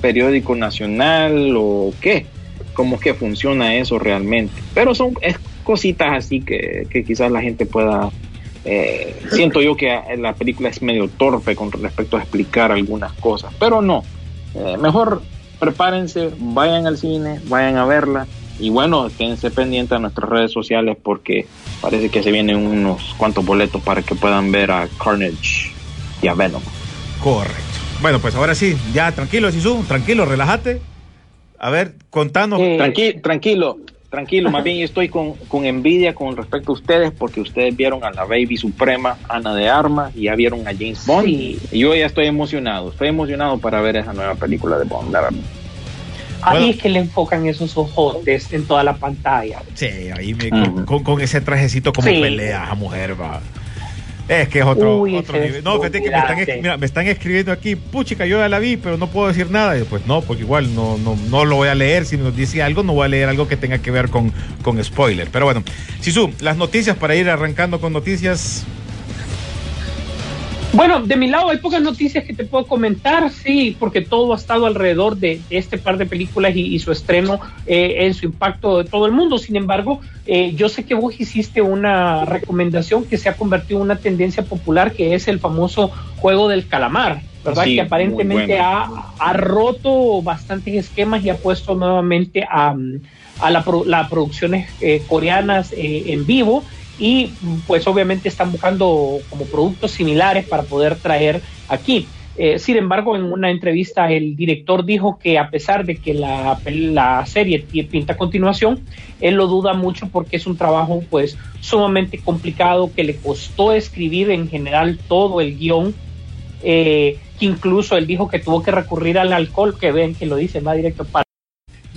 periódico nacional o qué, cómo es que funciona eso realmente. Pero son es cositas así que, que quizás la gente pueda... eh, siento yo que la película es medio torpe con respecto a explicar algunas cosas, pero no. Eh, mejor prepárense, vayan al cine, vayan a verla y bueno, quédense pendientes a nuestras redes sociales porque parece que se vienen unos cuantos boletos para que puedan ver a Carnage y a Venom. Correcto. Bueno, pues ahora sí, ya tranquilo, Sisu, tranquilo, relájate. A ver, contanos. Eh, Tranqui- tranquilo, tranquilo, más bien yo estoy con, con envidia con respecto a ustedes porque ustedes vieron a la Baby Suprema, Ana de Armas, y ya vieron a James Bond. Sí. Y yo ya estoy emocionado, estoy emocionado para ver esa nueva película de Bond, la verdad. Ahí Bueno. es que le enfocan esos ojotes en toda la pantalla. Sí, ahí me, con, con- con ese trajecito como Sí. pelea a mujer, va. Es que es otro, Uy, otro nivel. No, fíjate que me están, mira, me están escribiendo aquí, puchica, yo ya la vi, pero no puedo decir nada. Y pues no, porque igual no, no, no lo voy a leer. Si nos dice algo, no voy a leer algo que tenga que ver con, con spoiler. Pero bueno, Sisu, las noticias para ir arrancando con noticias. Bueno, de mi lado hay pocas noticias que te puedo comentar, sí, porque todo ha estado alrededor de este par de películas y, y su estreno eh, en su impacto de todo el mundo. Sin embargo, eh, yo sé que vos hiciste una recomendación que se ha convertido en una tendencia popular, que es el famoso juego del calamar, ¿verdad? Sí, que aparentemente bueno. ha, ha roto bastantes esquemas y ha puesto nuevamente a, a la las producciones eh, coreanas eh, en vivo y pues obviamente están buscando como productos similares para poder traer aquí. Eh, sin embargo, en una entrevista el director dijo que a pesar de que la, la serie pinta continuación, él lo duda mucho porque es un trabajo pues sumamente complicado que le costó escribir en general todo el guion, eh, que incluso él dijo que tuvo que recurrir al alcohol, que ven que lo dice, va directo para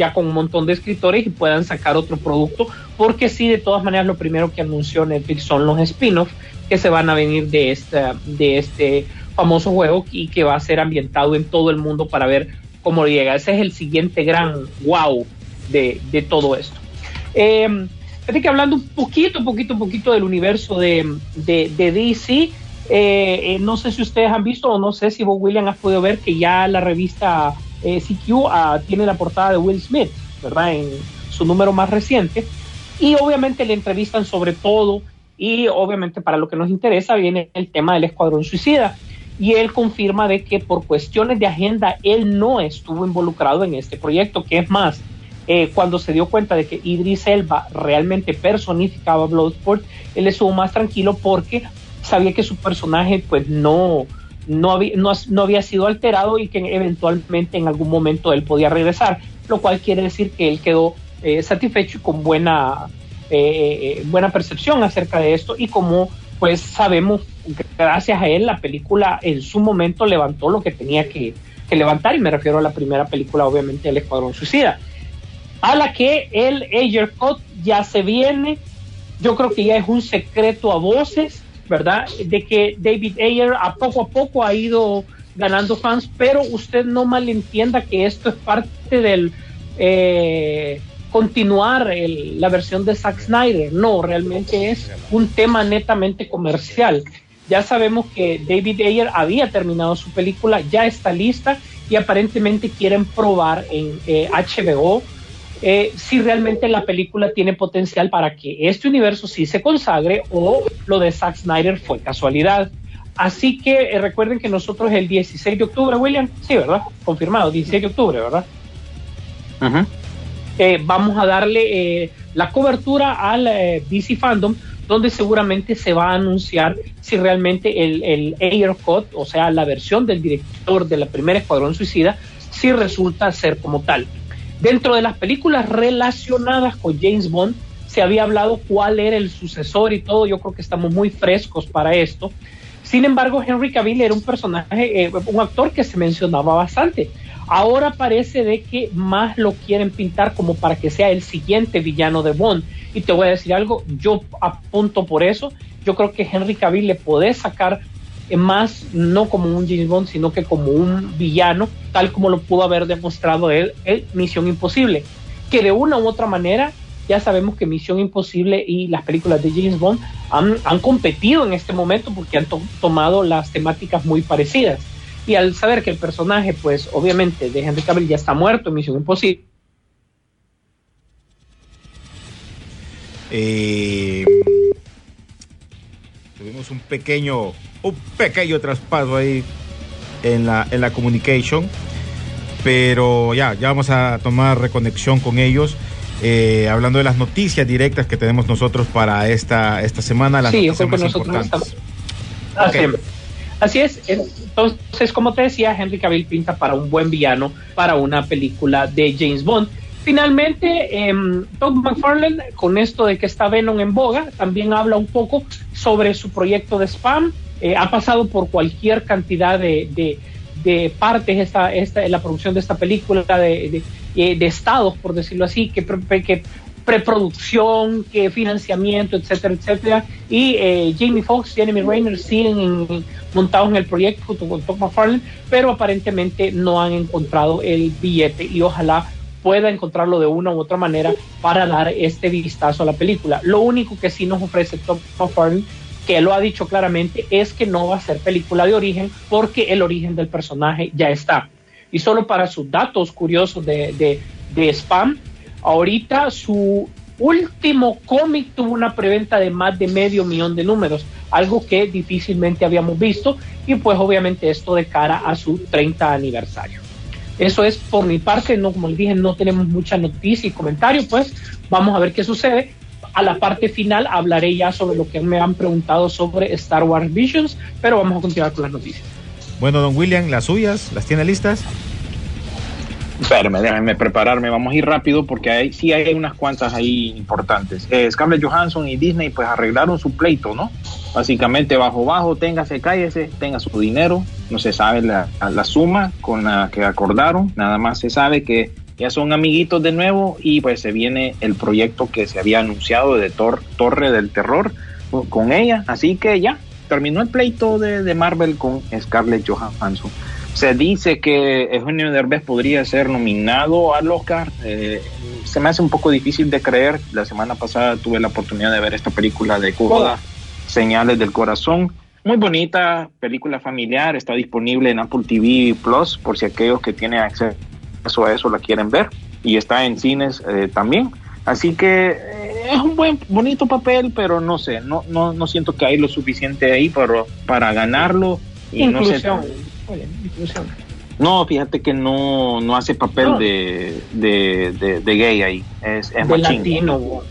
ya con un montón de escritores y puedan sacar otro producto, porque sí, de todas maneras, lo primero que anunció Netflix son los spin-offs que se van a venir de, esta, de este famoso juego y que va a ser ambientado en todo el mundo para ver cómo llega. Ese es el siguiente gran wow de, de todo esto. Eh, que hablando un poquito, poquito, poquito del universo de, de, de DC, eh, eh, no sé si ustedes han visto o no sé si vos, William, has podido ver que ya la revista eh, CQ ah, tiene la portada de Will Smith, ¿verdad? En su número más reciente. Y obviamente le entrevistan sobre todo y obviamente para lo que nos interesa viene el tema del Escuadrón Suicida. Y él confirma de que por cuestiones de agenda él no estuvo involucrado en este proyecto, que es más, eh, cuando se dio cuenta de que Idris Elba realmente personificaba Bloodsport, él estuvo más tranquilo porque sabía que su personaje pues no, no, había, no, no había sido alterado y que eventualmente en algún momento él podía regresar, lo cual quiere decir que él quedó eh, satisfecho y con buena, eh, buena percepción acerca de esto y como pues sabemos, gracias a él la película en su momento levantó lo que tenía que, que levantar y me refiero a la primera película obviamente El Escuadrón Suicida a la que el Ayer Cut ya se viene. Yo creo que ya es un secreto a voces, ¿verdad? De que David Ayer a poco a poco ha ido ganando fans, pero usted no malentienda que esto es parte del eh, continuar el, la versión de Zack Snyder. No, realmente es un tema netamente comercial. Ya sabemos que David Ayer había terminado su película, ya está lista y aparentemente quieren probar en eh, HBO eh, si realmente la película tiene potencial para que este universo sí se consagre o lo de Zack Snyder fue casualidad. Así que eh, recuerden que nosotros el 16 de octubre, William, sí, ¿verdad? Confirmado, 16 de octubre, ¿verdad? Uh -huh. eh, vamos a darle la cobertura al DC Fandom, donde seguramente se va a anunciar si realmente el, el Air Cut, o sea, la versión del director de la primera Escuadrón Suicida, si resulta ser como tal. Dentro de las películas relacionadas con James Bond, se había hablado cuál era el sucesor y todo. Yo creo que estamos muy frescos para esto. Sin embargo, Henry Cavill era un personaje, eh, un actor que se mencionaba bastante. Ahora parece de que más lo quieren pintar como para que sea el siguiente villano de Bond. Y te voy a decir algo, yo apunto por eso. Yo creo que Henry Cavill le puede sacar más no como un James Bond, sino que como un villano, tal como lo pudo haber demostrado él en Misión Imposible, que de una u otra manera ya sabemos que Misión Imposible y las películas de James Bond han, han competido en este momento porque han to- tomado las temáticas muy parecidas. Y al saber que el personaje, pues obviamente de Henry Cavill ya está muerto en Misión Imposible, Eh, tuvimos un pequeño, un pequeño traspaso ahí en la, en la communication, pero ya, ya vamos a tomar reconexión con ellos. eh, hablando de las noticias directas que tenemos nosotros para esta, esta semana, las Sí, yo noticias más nosotros importantes. Así, Ok. así es. Entonces, como te decía, Henry Cavill pinta para un buen villano para una película de James Bond. Finalmente, em, Todd McFarlane, con esto de que está Venom en boga, también habla un poco sobre su proyecto de spam. Eh, ha pasado por cualquier cantidad de, partes esta, esta, la producción de esta película, de, eh, estados, por decirlo así, que, pre- que preproducción, que financiamiento, etcétera, etcétera. Y eh, Jamie Foxx, Jeremy Renner siguen en- montados en el proyecto junto con Tom McFarlane, pero aparentemente no han encontrado el billete y ojalá pueda encontrarlo de una u otra manera para dar este vistazo a la película. Lo único que sí nos ofrece Tom McFarlane que lo ha dicho claramente es que no va a ser película de origen porque el origen del personaje ya está. Y solo para sus datos curiosos de, de, de spam, ahorita su último cómic tuvo una preventa de más de medio millón de números, algo que difícilmente habíamos visto y pues obviamente esto de cara a su 30 aniversario. Eso es por mi parte, no como les dije, no tenemos mucha noticia y comentario, pues vamos a ver qué sucede. A la parte final hablaré ya sobre lo que me han preguntado sobre Star Wars Visions, pero vamos a continuar con las noticias. Bueno, don William, las suyas, ¿las tiene listas? Espérame, déjame prepararme, vamos a ir rápido porque hay, sí hay unas cuantas ahí importantes. Eh, Scarlett Johansson y Disney pues arreglaron su pleito, ¿no? Básicamente bajo bajo, téngase, cállese, tenga su dinero, no se sabe la, la suma con la que acordaron, nada más se sabe que ya son amiguitos de nuevo y pues se viene el proyecto que se había anunciado de Tor- Torre del Terror con ella, así que ya terminó el pleito de, de Marvel con Scarlett Johansson. Se dice que Eugenio Derbez podría ser nominado al Oscar. Eh, se me hace un poco difícil de creer. La semana pasada tuve la oportunidad de ver esta película de Coda, Señales del Corazón. Muy bonita, película familiar. Está disponible en Apple TV Plus por si aquellos que tienen acceso a eso la quieren ver. Y está en cines eh, también. Así que eh, es un buen, bonito papel, pero no sé, no, no, no siento que hay lo suficiente ahí para, para ganarlo. Y no sé, Inclusión. Oye, inclusión. No, fíjate que no, no hace papel No. de, de, de, de gay ahí. Es, es De machín. latino.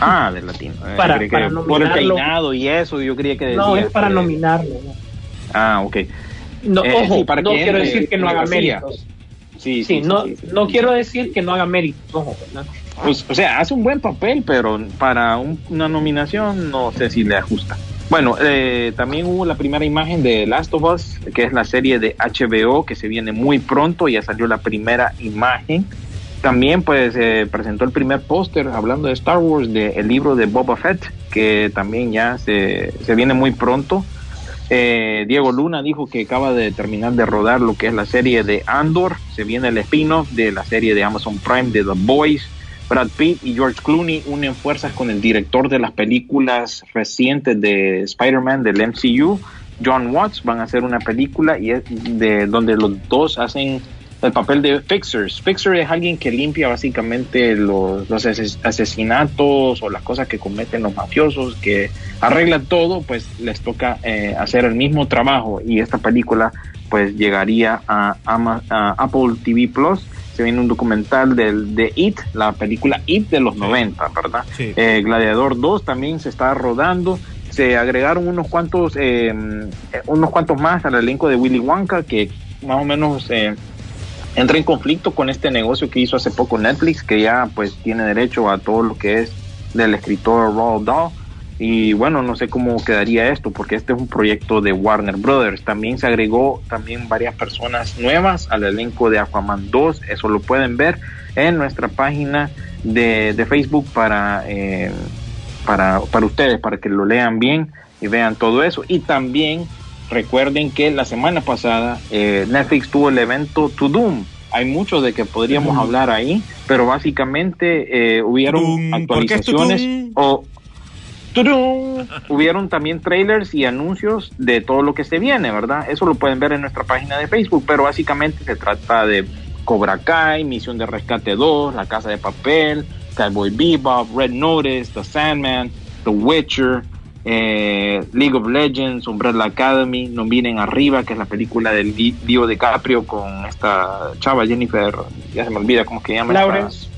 Ah, de latino. Eh, Para- que para por el peinado y eso, yo creía que. No, es para que- nominarlo. ¿no? Ah, ok. No, Eh, ojo, sí, para no que quiero decir que no haga méritos. Sí, Sí, sí, no, sí, no quiero decir que no haga méritos, ojo. Pues, o sea, hace un buen papel, pero para un- una nominación no sé si le ajusta. Bueno, eh, también hubo la primera imagen de Last of Us, que es la serie de HBO que se viene muy pronto, ya salió la primera imagen. También pues eh, presentó el primer póster hablando de Star Wars, del libro de Boba Fett, que también ya se, se viene muy pronto. Eh, Diego Luna dijo que acaba de terminar de rodar lo que es la serie de Andor, se viene el spin-off de la serie de Amazon Prime de The Boys. Brad Pitt y George Clooney unen fuerzas con el director de las películas recientes de Spider-Man del MCU, John Watts, van a hacer una película y es de donde los dos hacen el papel de fixers. Fixer es alguien que limpia básicamente los, los ases- asesinatos o las cosas que cometen los mafiosos, que arregla todo, pues les toca eh, hacer el mismo trabajo y esta película pues llegaría a, a Apple TV Plus. Se viene un documental del, de It, la película It de los 90, ¿verdad? Sí. Eh, Gladiador 2 también se está rodando. Se agregaron unos cuantos, eh, eh, unos cuantos más al elenco de Willy Wonka que más o menos eh, entra en conflicto con este negocio que hizo hace poco Netflix, que ya pues tiene derecho a todo lo que es del escritor Roald Dahl. Y bueno, no sé cómo quedaría esto, porque este es un proyecto de Warner Brothers. También se agregó también varias personas nuevas al elenco de Aquaman 2. Eso lo pueden ver en nuestra página de, de Facebook para, eh, para, para ustedes, para que lo lean bien y vean todo eso. Y también recuerden que la semana pasada eh, Netflix tuvo el evento To Doom, hay mucho de que podríamos hablar ahí, pero básicamente eh, hubieron Turum. ¿Por qué es actualizaciones o ¡Turum! hubieron también trailers y anuncios de todo lo que se viene, ¿verdad? Eso lo pueden ver en nuestra página de Facebook, pero básicamente se trata de Cobra Kai, Misión de Rescate 2, La Casa de Papel, Cowboy Bebop, Red Notice, The Sandman, The Witcher, eh, League of Legends, Umbrella Academy, No Miren Arriba, que es la película del Di- Dio DiCaprio con esta chava Jennifer, ya se me olvida cómo es que llama. esta- Lawrence.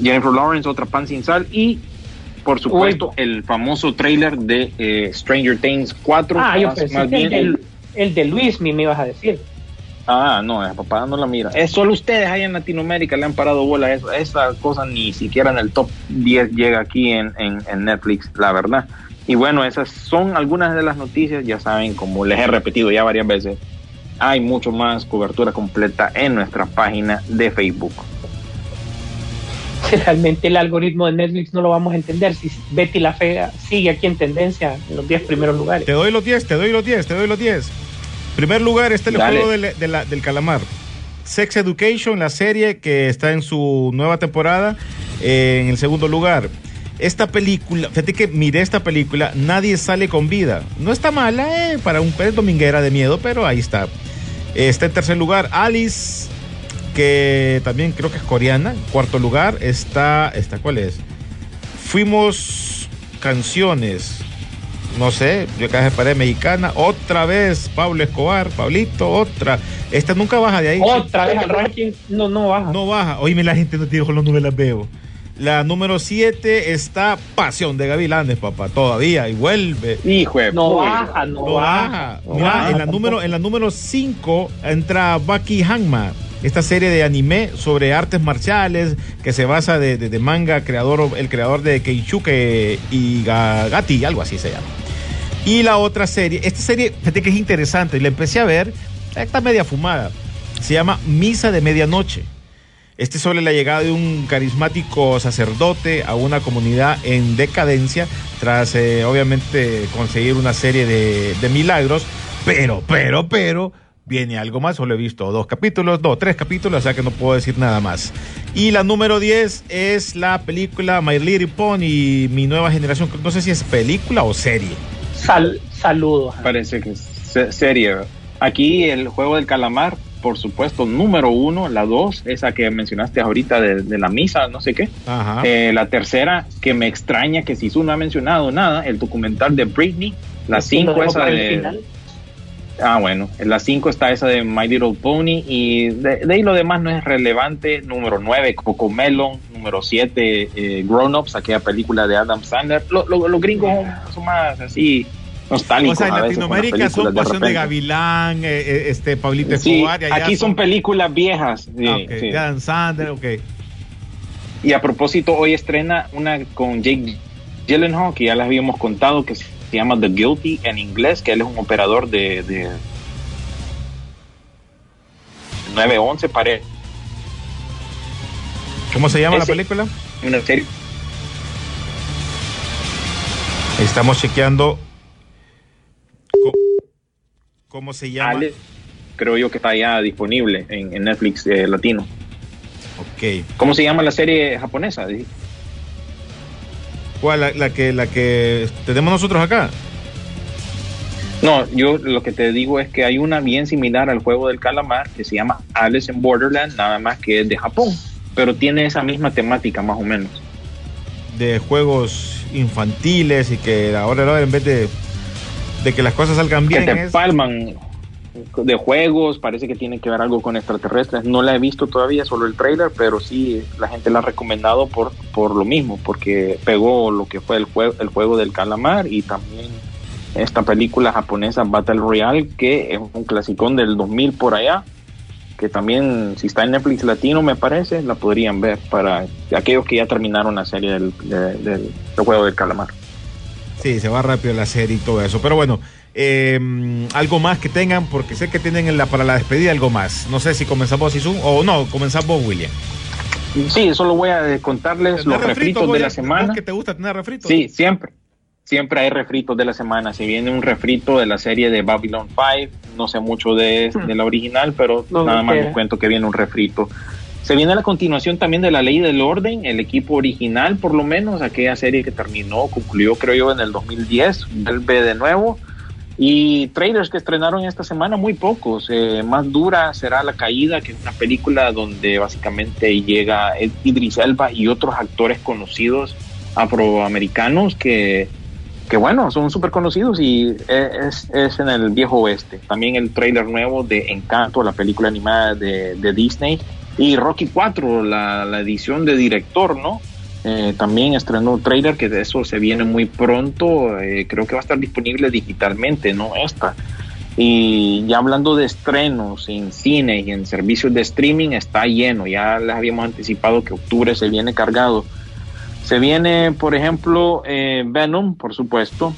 Jennifer Lawrence, otra pan sin sal y por supuesto el famoso trailer de eh, Stranger Things 4. Ah, yo más- pensé más que el, bien el de Luis me ibas a decir. Ah, no, esa papá no la mira. Es solo ustedes allá en Latinoamérica le han parado bola a eso. Esa cosa ni siquiera en el top 10 llega aquí en, en- en Netflix, la verdad. Y bueno, esas son algunas de las noticias. Ya saben, como les he repetido ya varias veces, hay mucho más cobertura completa en nuestra página de Facebook. Si realmente el algoritmo de Netflix no lo vamos a entender. Si Betty la Fea sigue aquí en tendencia en los 10 primeros lugares. Te doy los 10, te doy los 10, te doy los 10. Primer lugar está el Dale. juego del, de la- del calamar. Sex Education, la serie que está en su nueva temporada, eh, en el segundo lugar. Esta película, fíjate que miré esta película, nadie sale con vida. No está mala, eh, para un pez dominguera de miedo, pero ahí está. Está en tercer lugar Alice, que también creo que es coreana. Cuarto lugar está, esta, ¿cuál es? Fuimos canciones. No sé, yo acá paré mexicana. Otra vez, Pablo Escobar, Pablito, otra. Esta nunca baja de ahí. Otra vez al ranking, no, no baja. No baja. Oíme, la gente no tiene con los novelas veo. La número 7 está Pasión de Gavilanes, papá. Todavía, y vuelve. Hijo de No baja, no, No baja. baja. no Mira, baja en la tampoco. número en la número 5 entra Baki Hanma, esta serie de anime sobre artes marciales que se basa de, manga creador el creador de Keishuke y Gati, algo así se llama. Y la otra serie, esta serie, fíjate que es interesante, la empecé a ver, está media fumada. Se llama Misa de Medianoche. Este es sobre la llegada de un carismático sacerdote a una comunidad en decadencia tras eh, obviamente conseguir una serie de milagros, pero, pero, pero, viene algo más, solo he visto dos capítulos, no, tres capítulos, o sea que no puedo decir nada más. Y la número 10 es la película My Little Pony, mi nueva generación, no sé si es película o serie. Sal- saludos. Parece que es se- serie. Aquí el juego del calamar, por supuesto, número uno, la dos, esa que mencionaste ahorita de, de la misa, no sé qué. Ajá. Eh, la tercera, que me extraña que Sisu no ha mencionado nada, el documental de Britney. La cinco, esa de. final. Ah, bueno, en la 5 está esa de My Little Pony y de, de ahí lo demás no es relevante. Número 9, Coco Melon. Número 7, Grown Ups, aquella película de Adam Sandler. Lo- lo- los gringos son, son más así o nostálgicos. sea, en Latinoamérica son Pasión de. Gavilán, eh, eh, este Pablito Sí, Escobar. allá aquí son películas viejas. sí, Ah, ok, sí. de Adam Sandler, ok. Y a propósito, hoy estrena una con Jake Gyllenhaal, que ya les habíamos contado, que se llama The Guilty en inglés, que él es un operador de, de 911, parece. ¿Cómo se llama la película? Una serie. Estamos chequeando cómo se llama. Ale, creo yo que está ya disponible en, en Netflix eh, latino. Ok. ¿Cómo se llama la serie japonesa? Dije. ¿Cuál? La, la que, la que tenemos nosotros acá. No, yo lo que te digo es que hay una bien similar al juego del calamar que se llama Alice in Borderland, nada más que es de Japón, pero tiene esa misma temática más o menos. De juegos infantiles y que ahora en vez de, de que las cosas salgan que bien te es- palman de juegos, parece que tiene que ver algo con extraterrestres. No la he visto todavía, solo el trailer, pero sí la gente la ha recomendado por, por lo mismo, porque pegó lo que fue el juego, el juego del calamar y también esta película japonesa Battle Royale, que es un clasicón del 2000 por allá, que también si está en Netflix latino me parece, la podrían ver para aquellos que ya terminaron la serie del, de- del- del juego del calamar. Sí, se va rápido la serie y todo eso. Pero bueno, eh, algo más que tengan, porque sé que tienen en la, para la despedida algo más. No sé si comenzamos Isu o no, comenzamos William. Sí, solo voy a contarles ¿Tener los refritos de la semana. que te gusta tener refritos? Sí, siempre. siempre hay refritos de la semana. Si viene un refrito de la serie de Babylon 5, no sé mucho de, de la original, pero No nada más les cuento que viene un refrito. Se viene la continuación también de la Ley del Orden, el equipo original, por lo menos, aquella serie que terminó, concluyó creo yo en el 2010, vuelve de nuevo. Y trailers que estrenaron esta semana, muy pocos. Eh, más dura será La Caída, que es una película donde básicamente llega Idris Elba y otros actores conocidos afroamericanos que, que bueno, son súper conocidos y es, es en el viejo oeste. También el trailer nuevo de Encanto, la película animada de, de Disney. Y Rocky 4, la, la edición de director, ¿no? Eh, también estrenó un trailer que de eso se viene muy pronto. eh, creo que va a estar disponible digitalmente, no esta. Y ya hablando de estrenos en cine y en servicios de streaming, está lleno. Ya les habíamos anticipado que octubre se viene cargado. Se viene, por ejemplo, eh, Venom, por supuesto,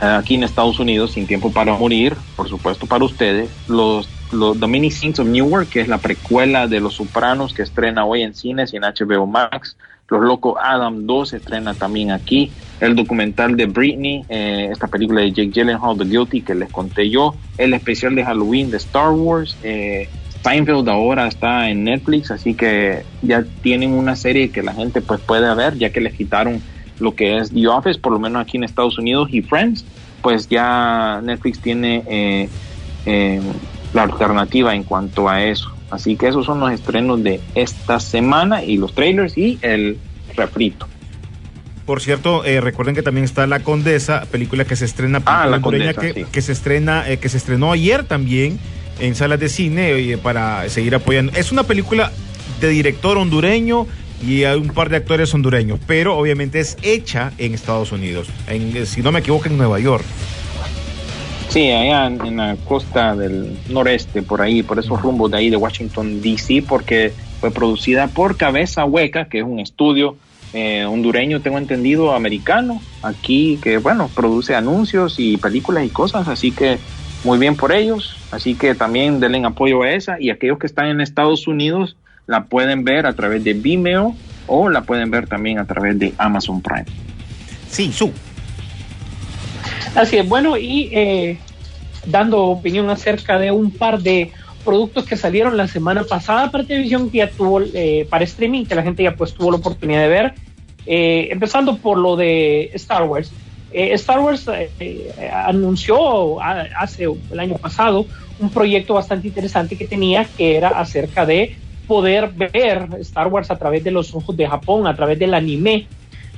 aquí en Estados Unidos, Sin Tiempo para Morir, por supuesto para ustedes. Los, los The Many Scenes of Newark, que es la precuela de Los Sopranos, que estrena hoy en cines y en HBO Max. Los Locos Adam 2 se estrena también aquí. El documental de Britney, eh, esta película de Jake Gyllenhaal, The Guilty, que les conté yo. El especial de Halloween de Star Wars. Eh, Seinfeld ahora está en Netflix, así que ya tienen una serie que la gente pues puede ver, ya que les quitaron lo que es The Office, por lo menos aquí en Estados Unidos, y Friends, pues ya Netflix tiene eh, eh, la alternativa en cuanto a eso. Así que esos son los estrenos de esta semana y los trailers y el refrito. Por cierto, eh, recuerden que también está La Condesa, película que se estrena Ah, La hondureña Condesa, que, sí. que se estrena, eh, que se estrenó ayer también en salas de cine eh, para seguir apoyando. Es una película de director hondureño y hay un par de actores hondureños, pero obviamente es hecha en Estados Unidos, en, eh, si no me equivoco, en Nueva York. Sí, allá en, en la costa del noreste, por ahí, por esos rumbos de ahí de Washington, D.C., porque fue producida por Cabeza Hueca, que es un estudio eh, hondureño, tengo entendido, americano, aquí, que bueno, produce anuncios y películas y cosas, así que muy bien por ellos, así que también denle apoyo a esa y aquellos que están en Estados Unidos la pueden ver a través de Vimeo o la pueden ver también a través de Amazon Prime. Sí, su. Así es, bueno, y eh, dando opinión acerca de un par de productos que salieron la semana pasada para televisión que ya tuvo eh, para streaming, que la gente ya pues tuvo la oportunidad de ver. Eh, empezando por lo de Star Wars. Eh, Star Wars eh, eh, anunció a- hace el año pasado un proyecto bastante interesante que tenía, que era acerca de poder ver Star Wars a través de los ojos de Japón, a través del anime.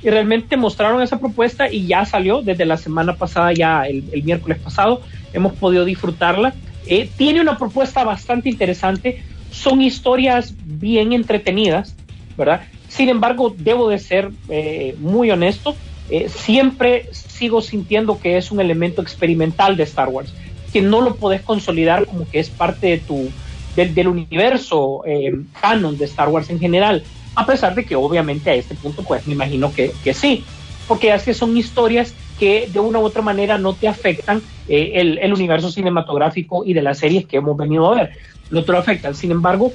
Y realmente mostraron esa propuesta y ya salió desde la semana pasada, ya el, el miércoles pasado, hemos podido disfrutarla. Eh, tiene una propuesta bastante interesante, son historias bien entretenidas, ¿verdad? Sin embargo, debo de ser eh, muy honesto, eh, siempre sigo sintiendo que es un elemento experimental de Star Wars, que no lo podés consolidar como que es parte de tu, del, del universo eh, canon de Star Wars en general, a pesar de que obviamente a este punto pues me imagino que, que sí, porque que son historias que de una u otra manera no te afectan eh, el, el universo cinematográfico y de las series que hemos venido a ver, no te lo afectan, sin embargo,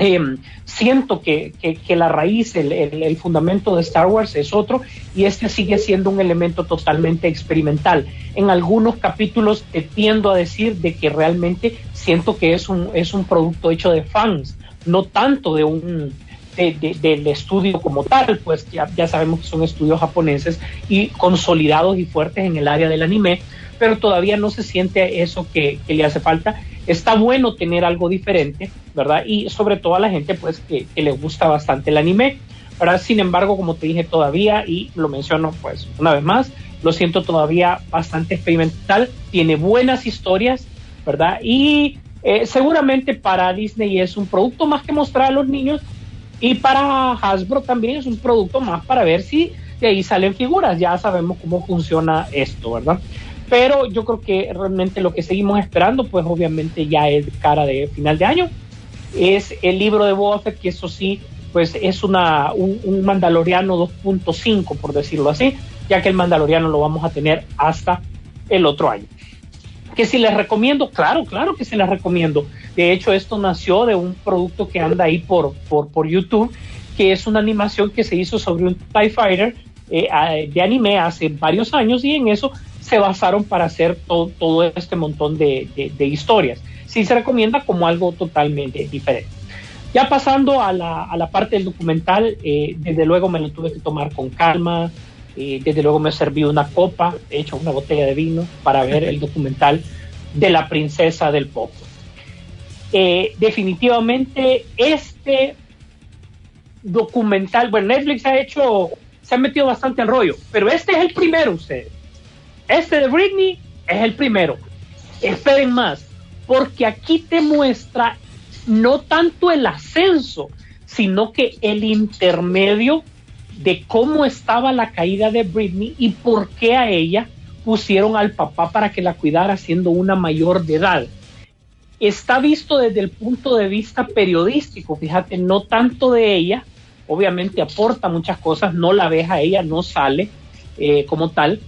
eh, siento que, que, la raíz, el, el, el, fundamento de Star Wars es otro y este sigue siendo un elemento totalmente experimental. En algunos capítulos te tiendo a decir de que realmente siento que es un, es un producto hecho de fans, no tanto de un, de, de, del estudio como tal, pues ya, ya, sabemos que son estudios japoneses y consolidados y fuertes en el área del anime, pero todavía no se siente eso que, que le hace falta. Está bueno tener algo diferente, ¿verdad? Y sobre todo a la gente, pues, que, que le gusta bastante el anime, ¿verdad? Sin embargo, como te dije todavía, y lo menciono, pues, una vez más, lo siento todavía bastante experimental, tiene buenas historias, ¿verdad? Y eh, seguramente para Disney es un producto más que mostrar a los niños, y para Hasbro también es un producto más para ver si de ahí salen figuras. Ya sabemos cómo funciona esto, ¿verdad? Pero yo creo que realmente lo que seguimos esperando, pues obviamente ya es cara de final de año, es el libro de Boba que eso sí, pues es una, un, un Mandaloriano 2.5, por decirlo así, ya que el Mandaloriano lo vamos a tener hasta el otro año. Que si les recomiendo, claro, claro que se les recomiendo. De hecho, esto nació de un producto que anda ahí por, por, por YouTube, que es una animación que se hizo sobre un TIE Fighter eh, de anime hace varios años y en eso se basaron para hacer to- todo este montón de, de- de historias. Sí se recomienda como algo totalmente diferente. Ya pasando a la, a la parte del documental, eh, desde luego me lo tuve que tomar con calma, desde luego me serví una copa, de hecho una botella de vino, para ver el documental de la princesa del pop. Eh, definitivamente este documental, bueno, Netflix ha hecho, se ha metido bastante al rollo, pero este es el primero, ustedes. Este de Britney es el primero. Esperen más, porque aquí te muestra no tanto el ascenso, sino que el intermedio de cómo estaba la caída de Britney y por qué a ella pusieron al papá para que la cuidara siendo una mayor de edad. Está visto desde el punto de vista periodístico, fíjate, no tanto de ella, obviamente aporta muchas cosas, no la ves a ella, no sale eh, como tal,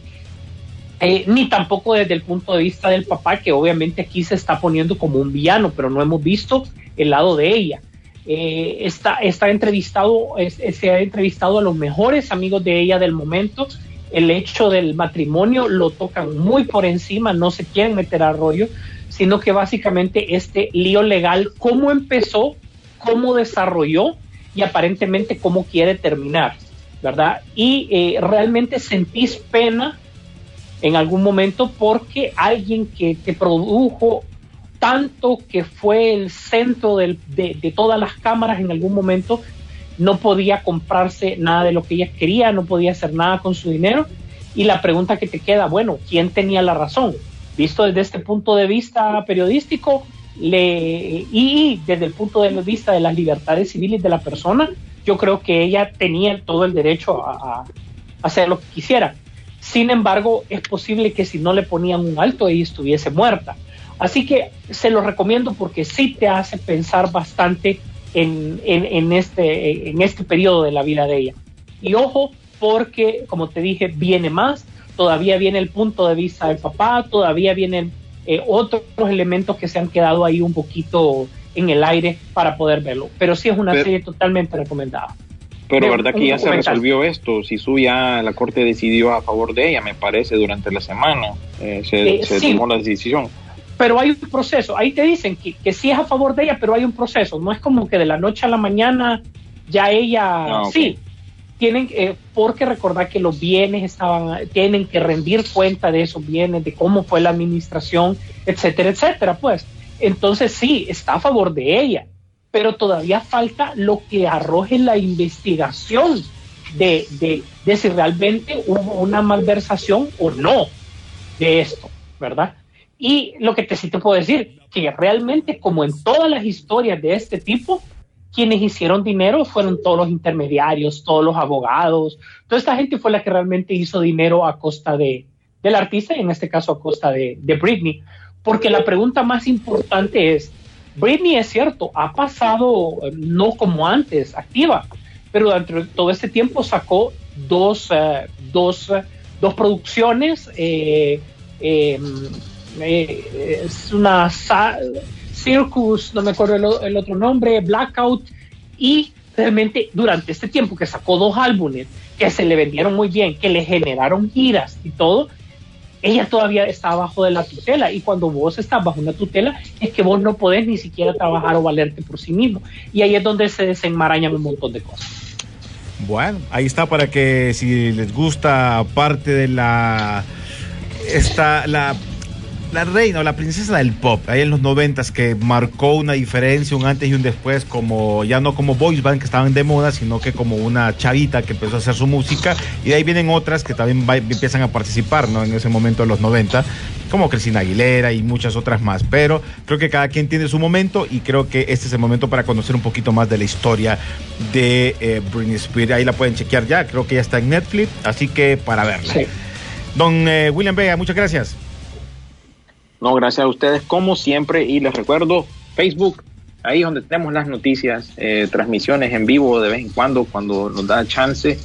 eh, ni tampoco desde el punto de vista del papá, que obviamente aquí se está poniendo como un villano, pero no hemos visto el lado de ella. Eh, está, está entrevistado, se ha entrevistado a los mejores amigos de ella del momento. El hecho del matrimonio lo tocan muy por encima, no se quieren meter a rollo, sino que básicamente este lío legal, cómo empezó, cómo desarrolló y aparentemente cómo quiere terminar, ¿verdad? Y eh, realmente sentís pena en algún momento porque alguien que te produjo tanto que fue el centro de, todas las cámaras en algún momento, no podía comprarse nada de lo que ella quería, no podía hacer nada con su dinero. Y la pregunta que te queda, bueno, ¿quién tenía la razón? Visto desde este punto de vista periodístico y desde el punto de vista de las libertades civiles de la persona, yo creo que ella tenía todo el derecho a hacer lo que quisiera. Sin embargo, es posible que si no le ponían un alto, ella estuviese muerta. Así que se lo recomiendo porque sí te hace pensar bastante en, en- en este, en este periodo de la vida de ella. Y ojo, porque, como te dije, viene más, todavía viene el punto de vista del papá, todavía vienen eh, otros elementos que se han quedado ahí un poquito en el aire para poder verlo. Pero sí es una Pero- serie totalmente recomendada. Pero De- verdad que ya se resolvió esto. Si su ya la corte decidió a favor de ella, me parece, durante la semana. Eh, se Eh, se sí. tomó la decisión. Pero hay un proceso. Ahí te dicen que, que sí es a favor de ella, pero hay un proceso. No es como que de la noche a la mañana ya ella Ah, sí. Tienen eh, porque recordar que los bienes estaban, tienen que rendir cuenta de esos bienes, de cómo fue la administración, etcétera, etcétera. Pues entonces sí está a favor de ella, pero todavía falta lo que arroje la investigación de, de, de si realmente hubo una malversación o no de esto, ¿verdad? Y lo que te sí te puedo decir, que realmente como en todas las historias de este tipo, quienes hicieron dinero fueron todos los intermediarios, todos los abogados, toda esta gente fue la que realmente hizo dinero a costa de, del artista y en este caso a costa de, Britney. Porque la pregunta más importante es, Britney es cierto, ha pasado eh, no como antes, activa, pero durante todo este tiempo sacó dos, eh, dos, eh, dos producciones. Es una Circus, no me acuerdo el, el otro nombre, Blackout, y realmente durante este tiempo que sacó dos álbumes que se le vendieron muy bien, que le generaron giras y todo, ella todavía está abajo de la tutela y cuando vos estás bajo una tutela es que vos no podés ni siquiera trabajar o valerte por sí mismo y ahí es donde se desenmarañan un montón de cosas. Bueno, ahí está para que si les gusta parte de la esta la la reina o la princesa del pop, ahí en los noventas que marcó una diferencia, un antes y un después, como ya no como boys band que estaban de moda, sino que como una chavita que empezó a hacer su música y de ahí vienen otras que también va- empiezan a participar, ¿no? En ese momento de los 90, como Cristina Aguilera y muchas otras más, pero creo que cada quien tiene su momento y creo que este es el momento para conocer un poquito más de la historia de eh, Britney Spears, ahí la pueden chequear ya, creo que ya está en Netflix, así que para verla. Sí. Don eh, William Vega, muchas gracias. No, gracias a ustedes como siempre y les recuerdo Facebook, ahí es donde tenemos las noticias, eh, transmisiones en vivo de vez en cuando, cuando nos da chance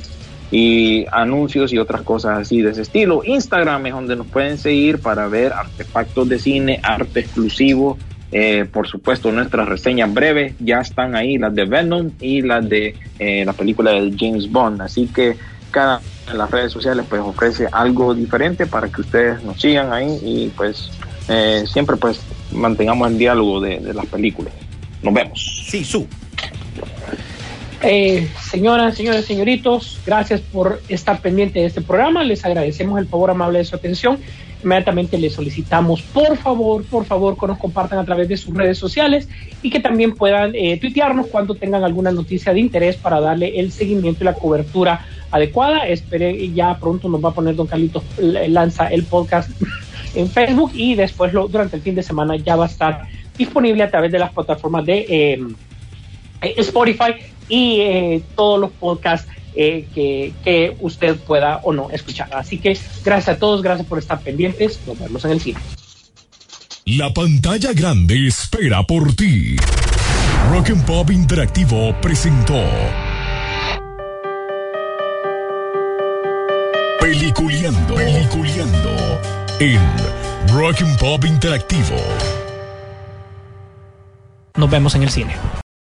y anuncios y otras cosas así de ese estilo. Instagram es donde nos pueden seguir para ver artefactos de cine, arte exclusivo. Eh, por supuesto, nuestras reseñas breves ya están ahí, las de Venom y las de eh, la película de James Bond. Así que cada en las redes sociales pues ofrece algo diferente para que ustedes nos sigan ahí y pues eh, siempre pues mantengamos el diálogo de, de las películas. Nos vemos. Sí, su. Eh, señoras, señores, señoritos, gracias por estar pendiente de este programa. Les agradecemos el favor amable de su atención. Inmediatamente les solicitamos, por favor, por favor, que nos compartan a través de sus redes sociales y que también puedan eh, tuitearnos cuando tengan alguna noticia de interés para darle el seguimiento y la cobertura adecuada. Espere, ya pronto nos va a poner don Carlitos, eh, lanza el podcast [LAUGHS] en Facebook y después durante el fin de semana ya va a estar disponible a través de las plataformas de eh, eh, Spotify y eh, todos los podcasts eh, que, que usted pueda o no escuchar. Así que gracias a todos, gracias por estar pendientes. Nos vemos en el cine. La pantalla grande espera por ti. Rock and Pop Interactivo presentó Peliculeando, Peliculeando en Rock and Pop Interactivo. Nos vemos en el cine.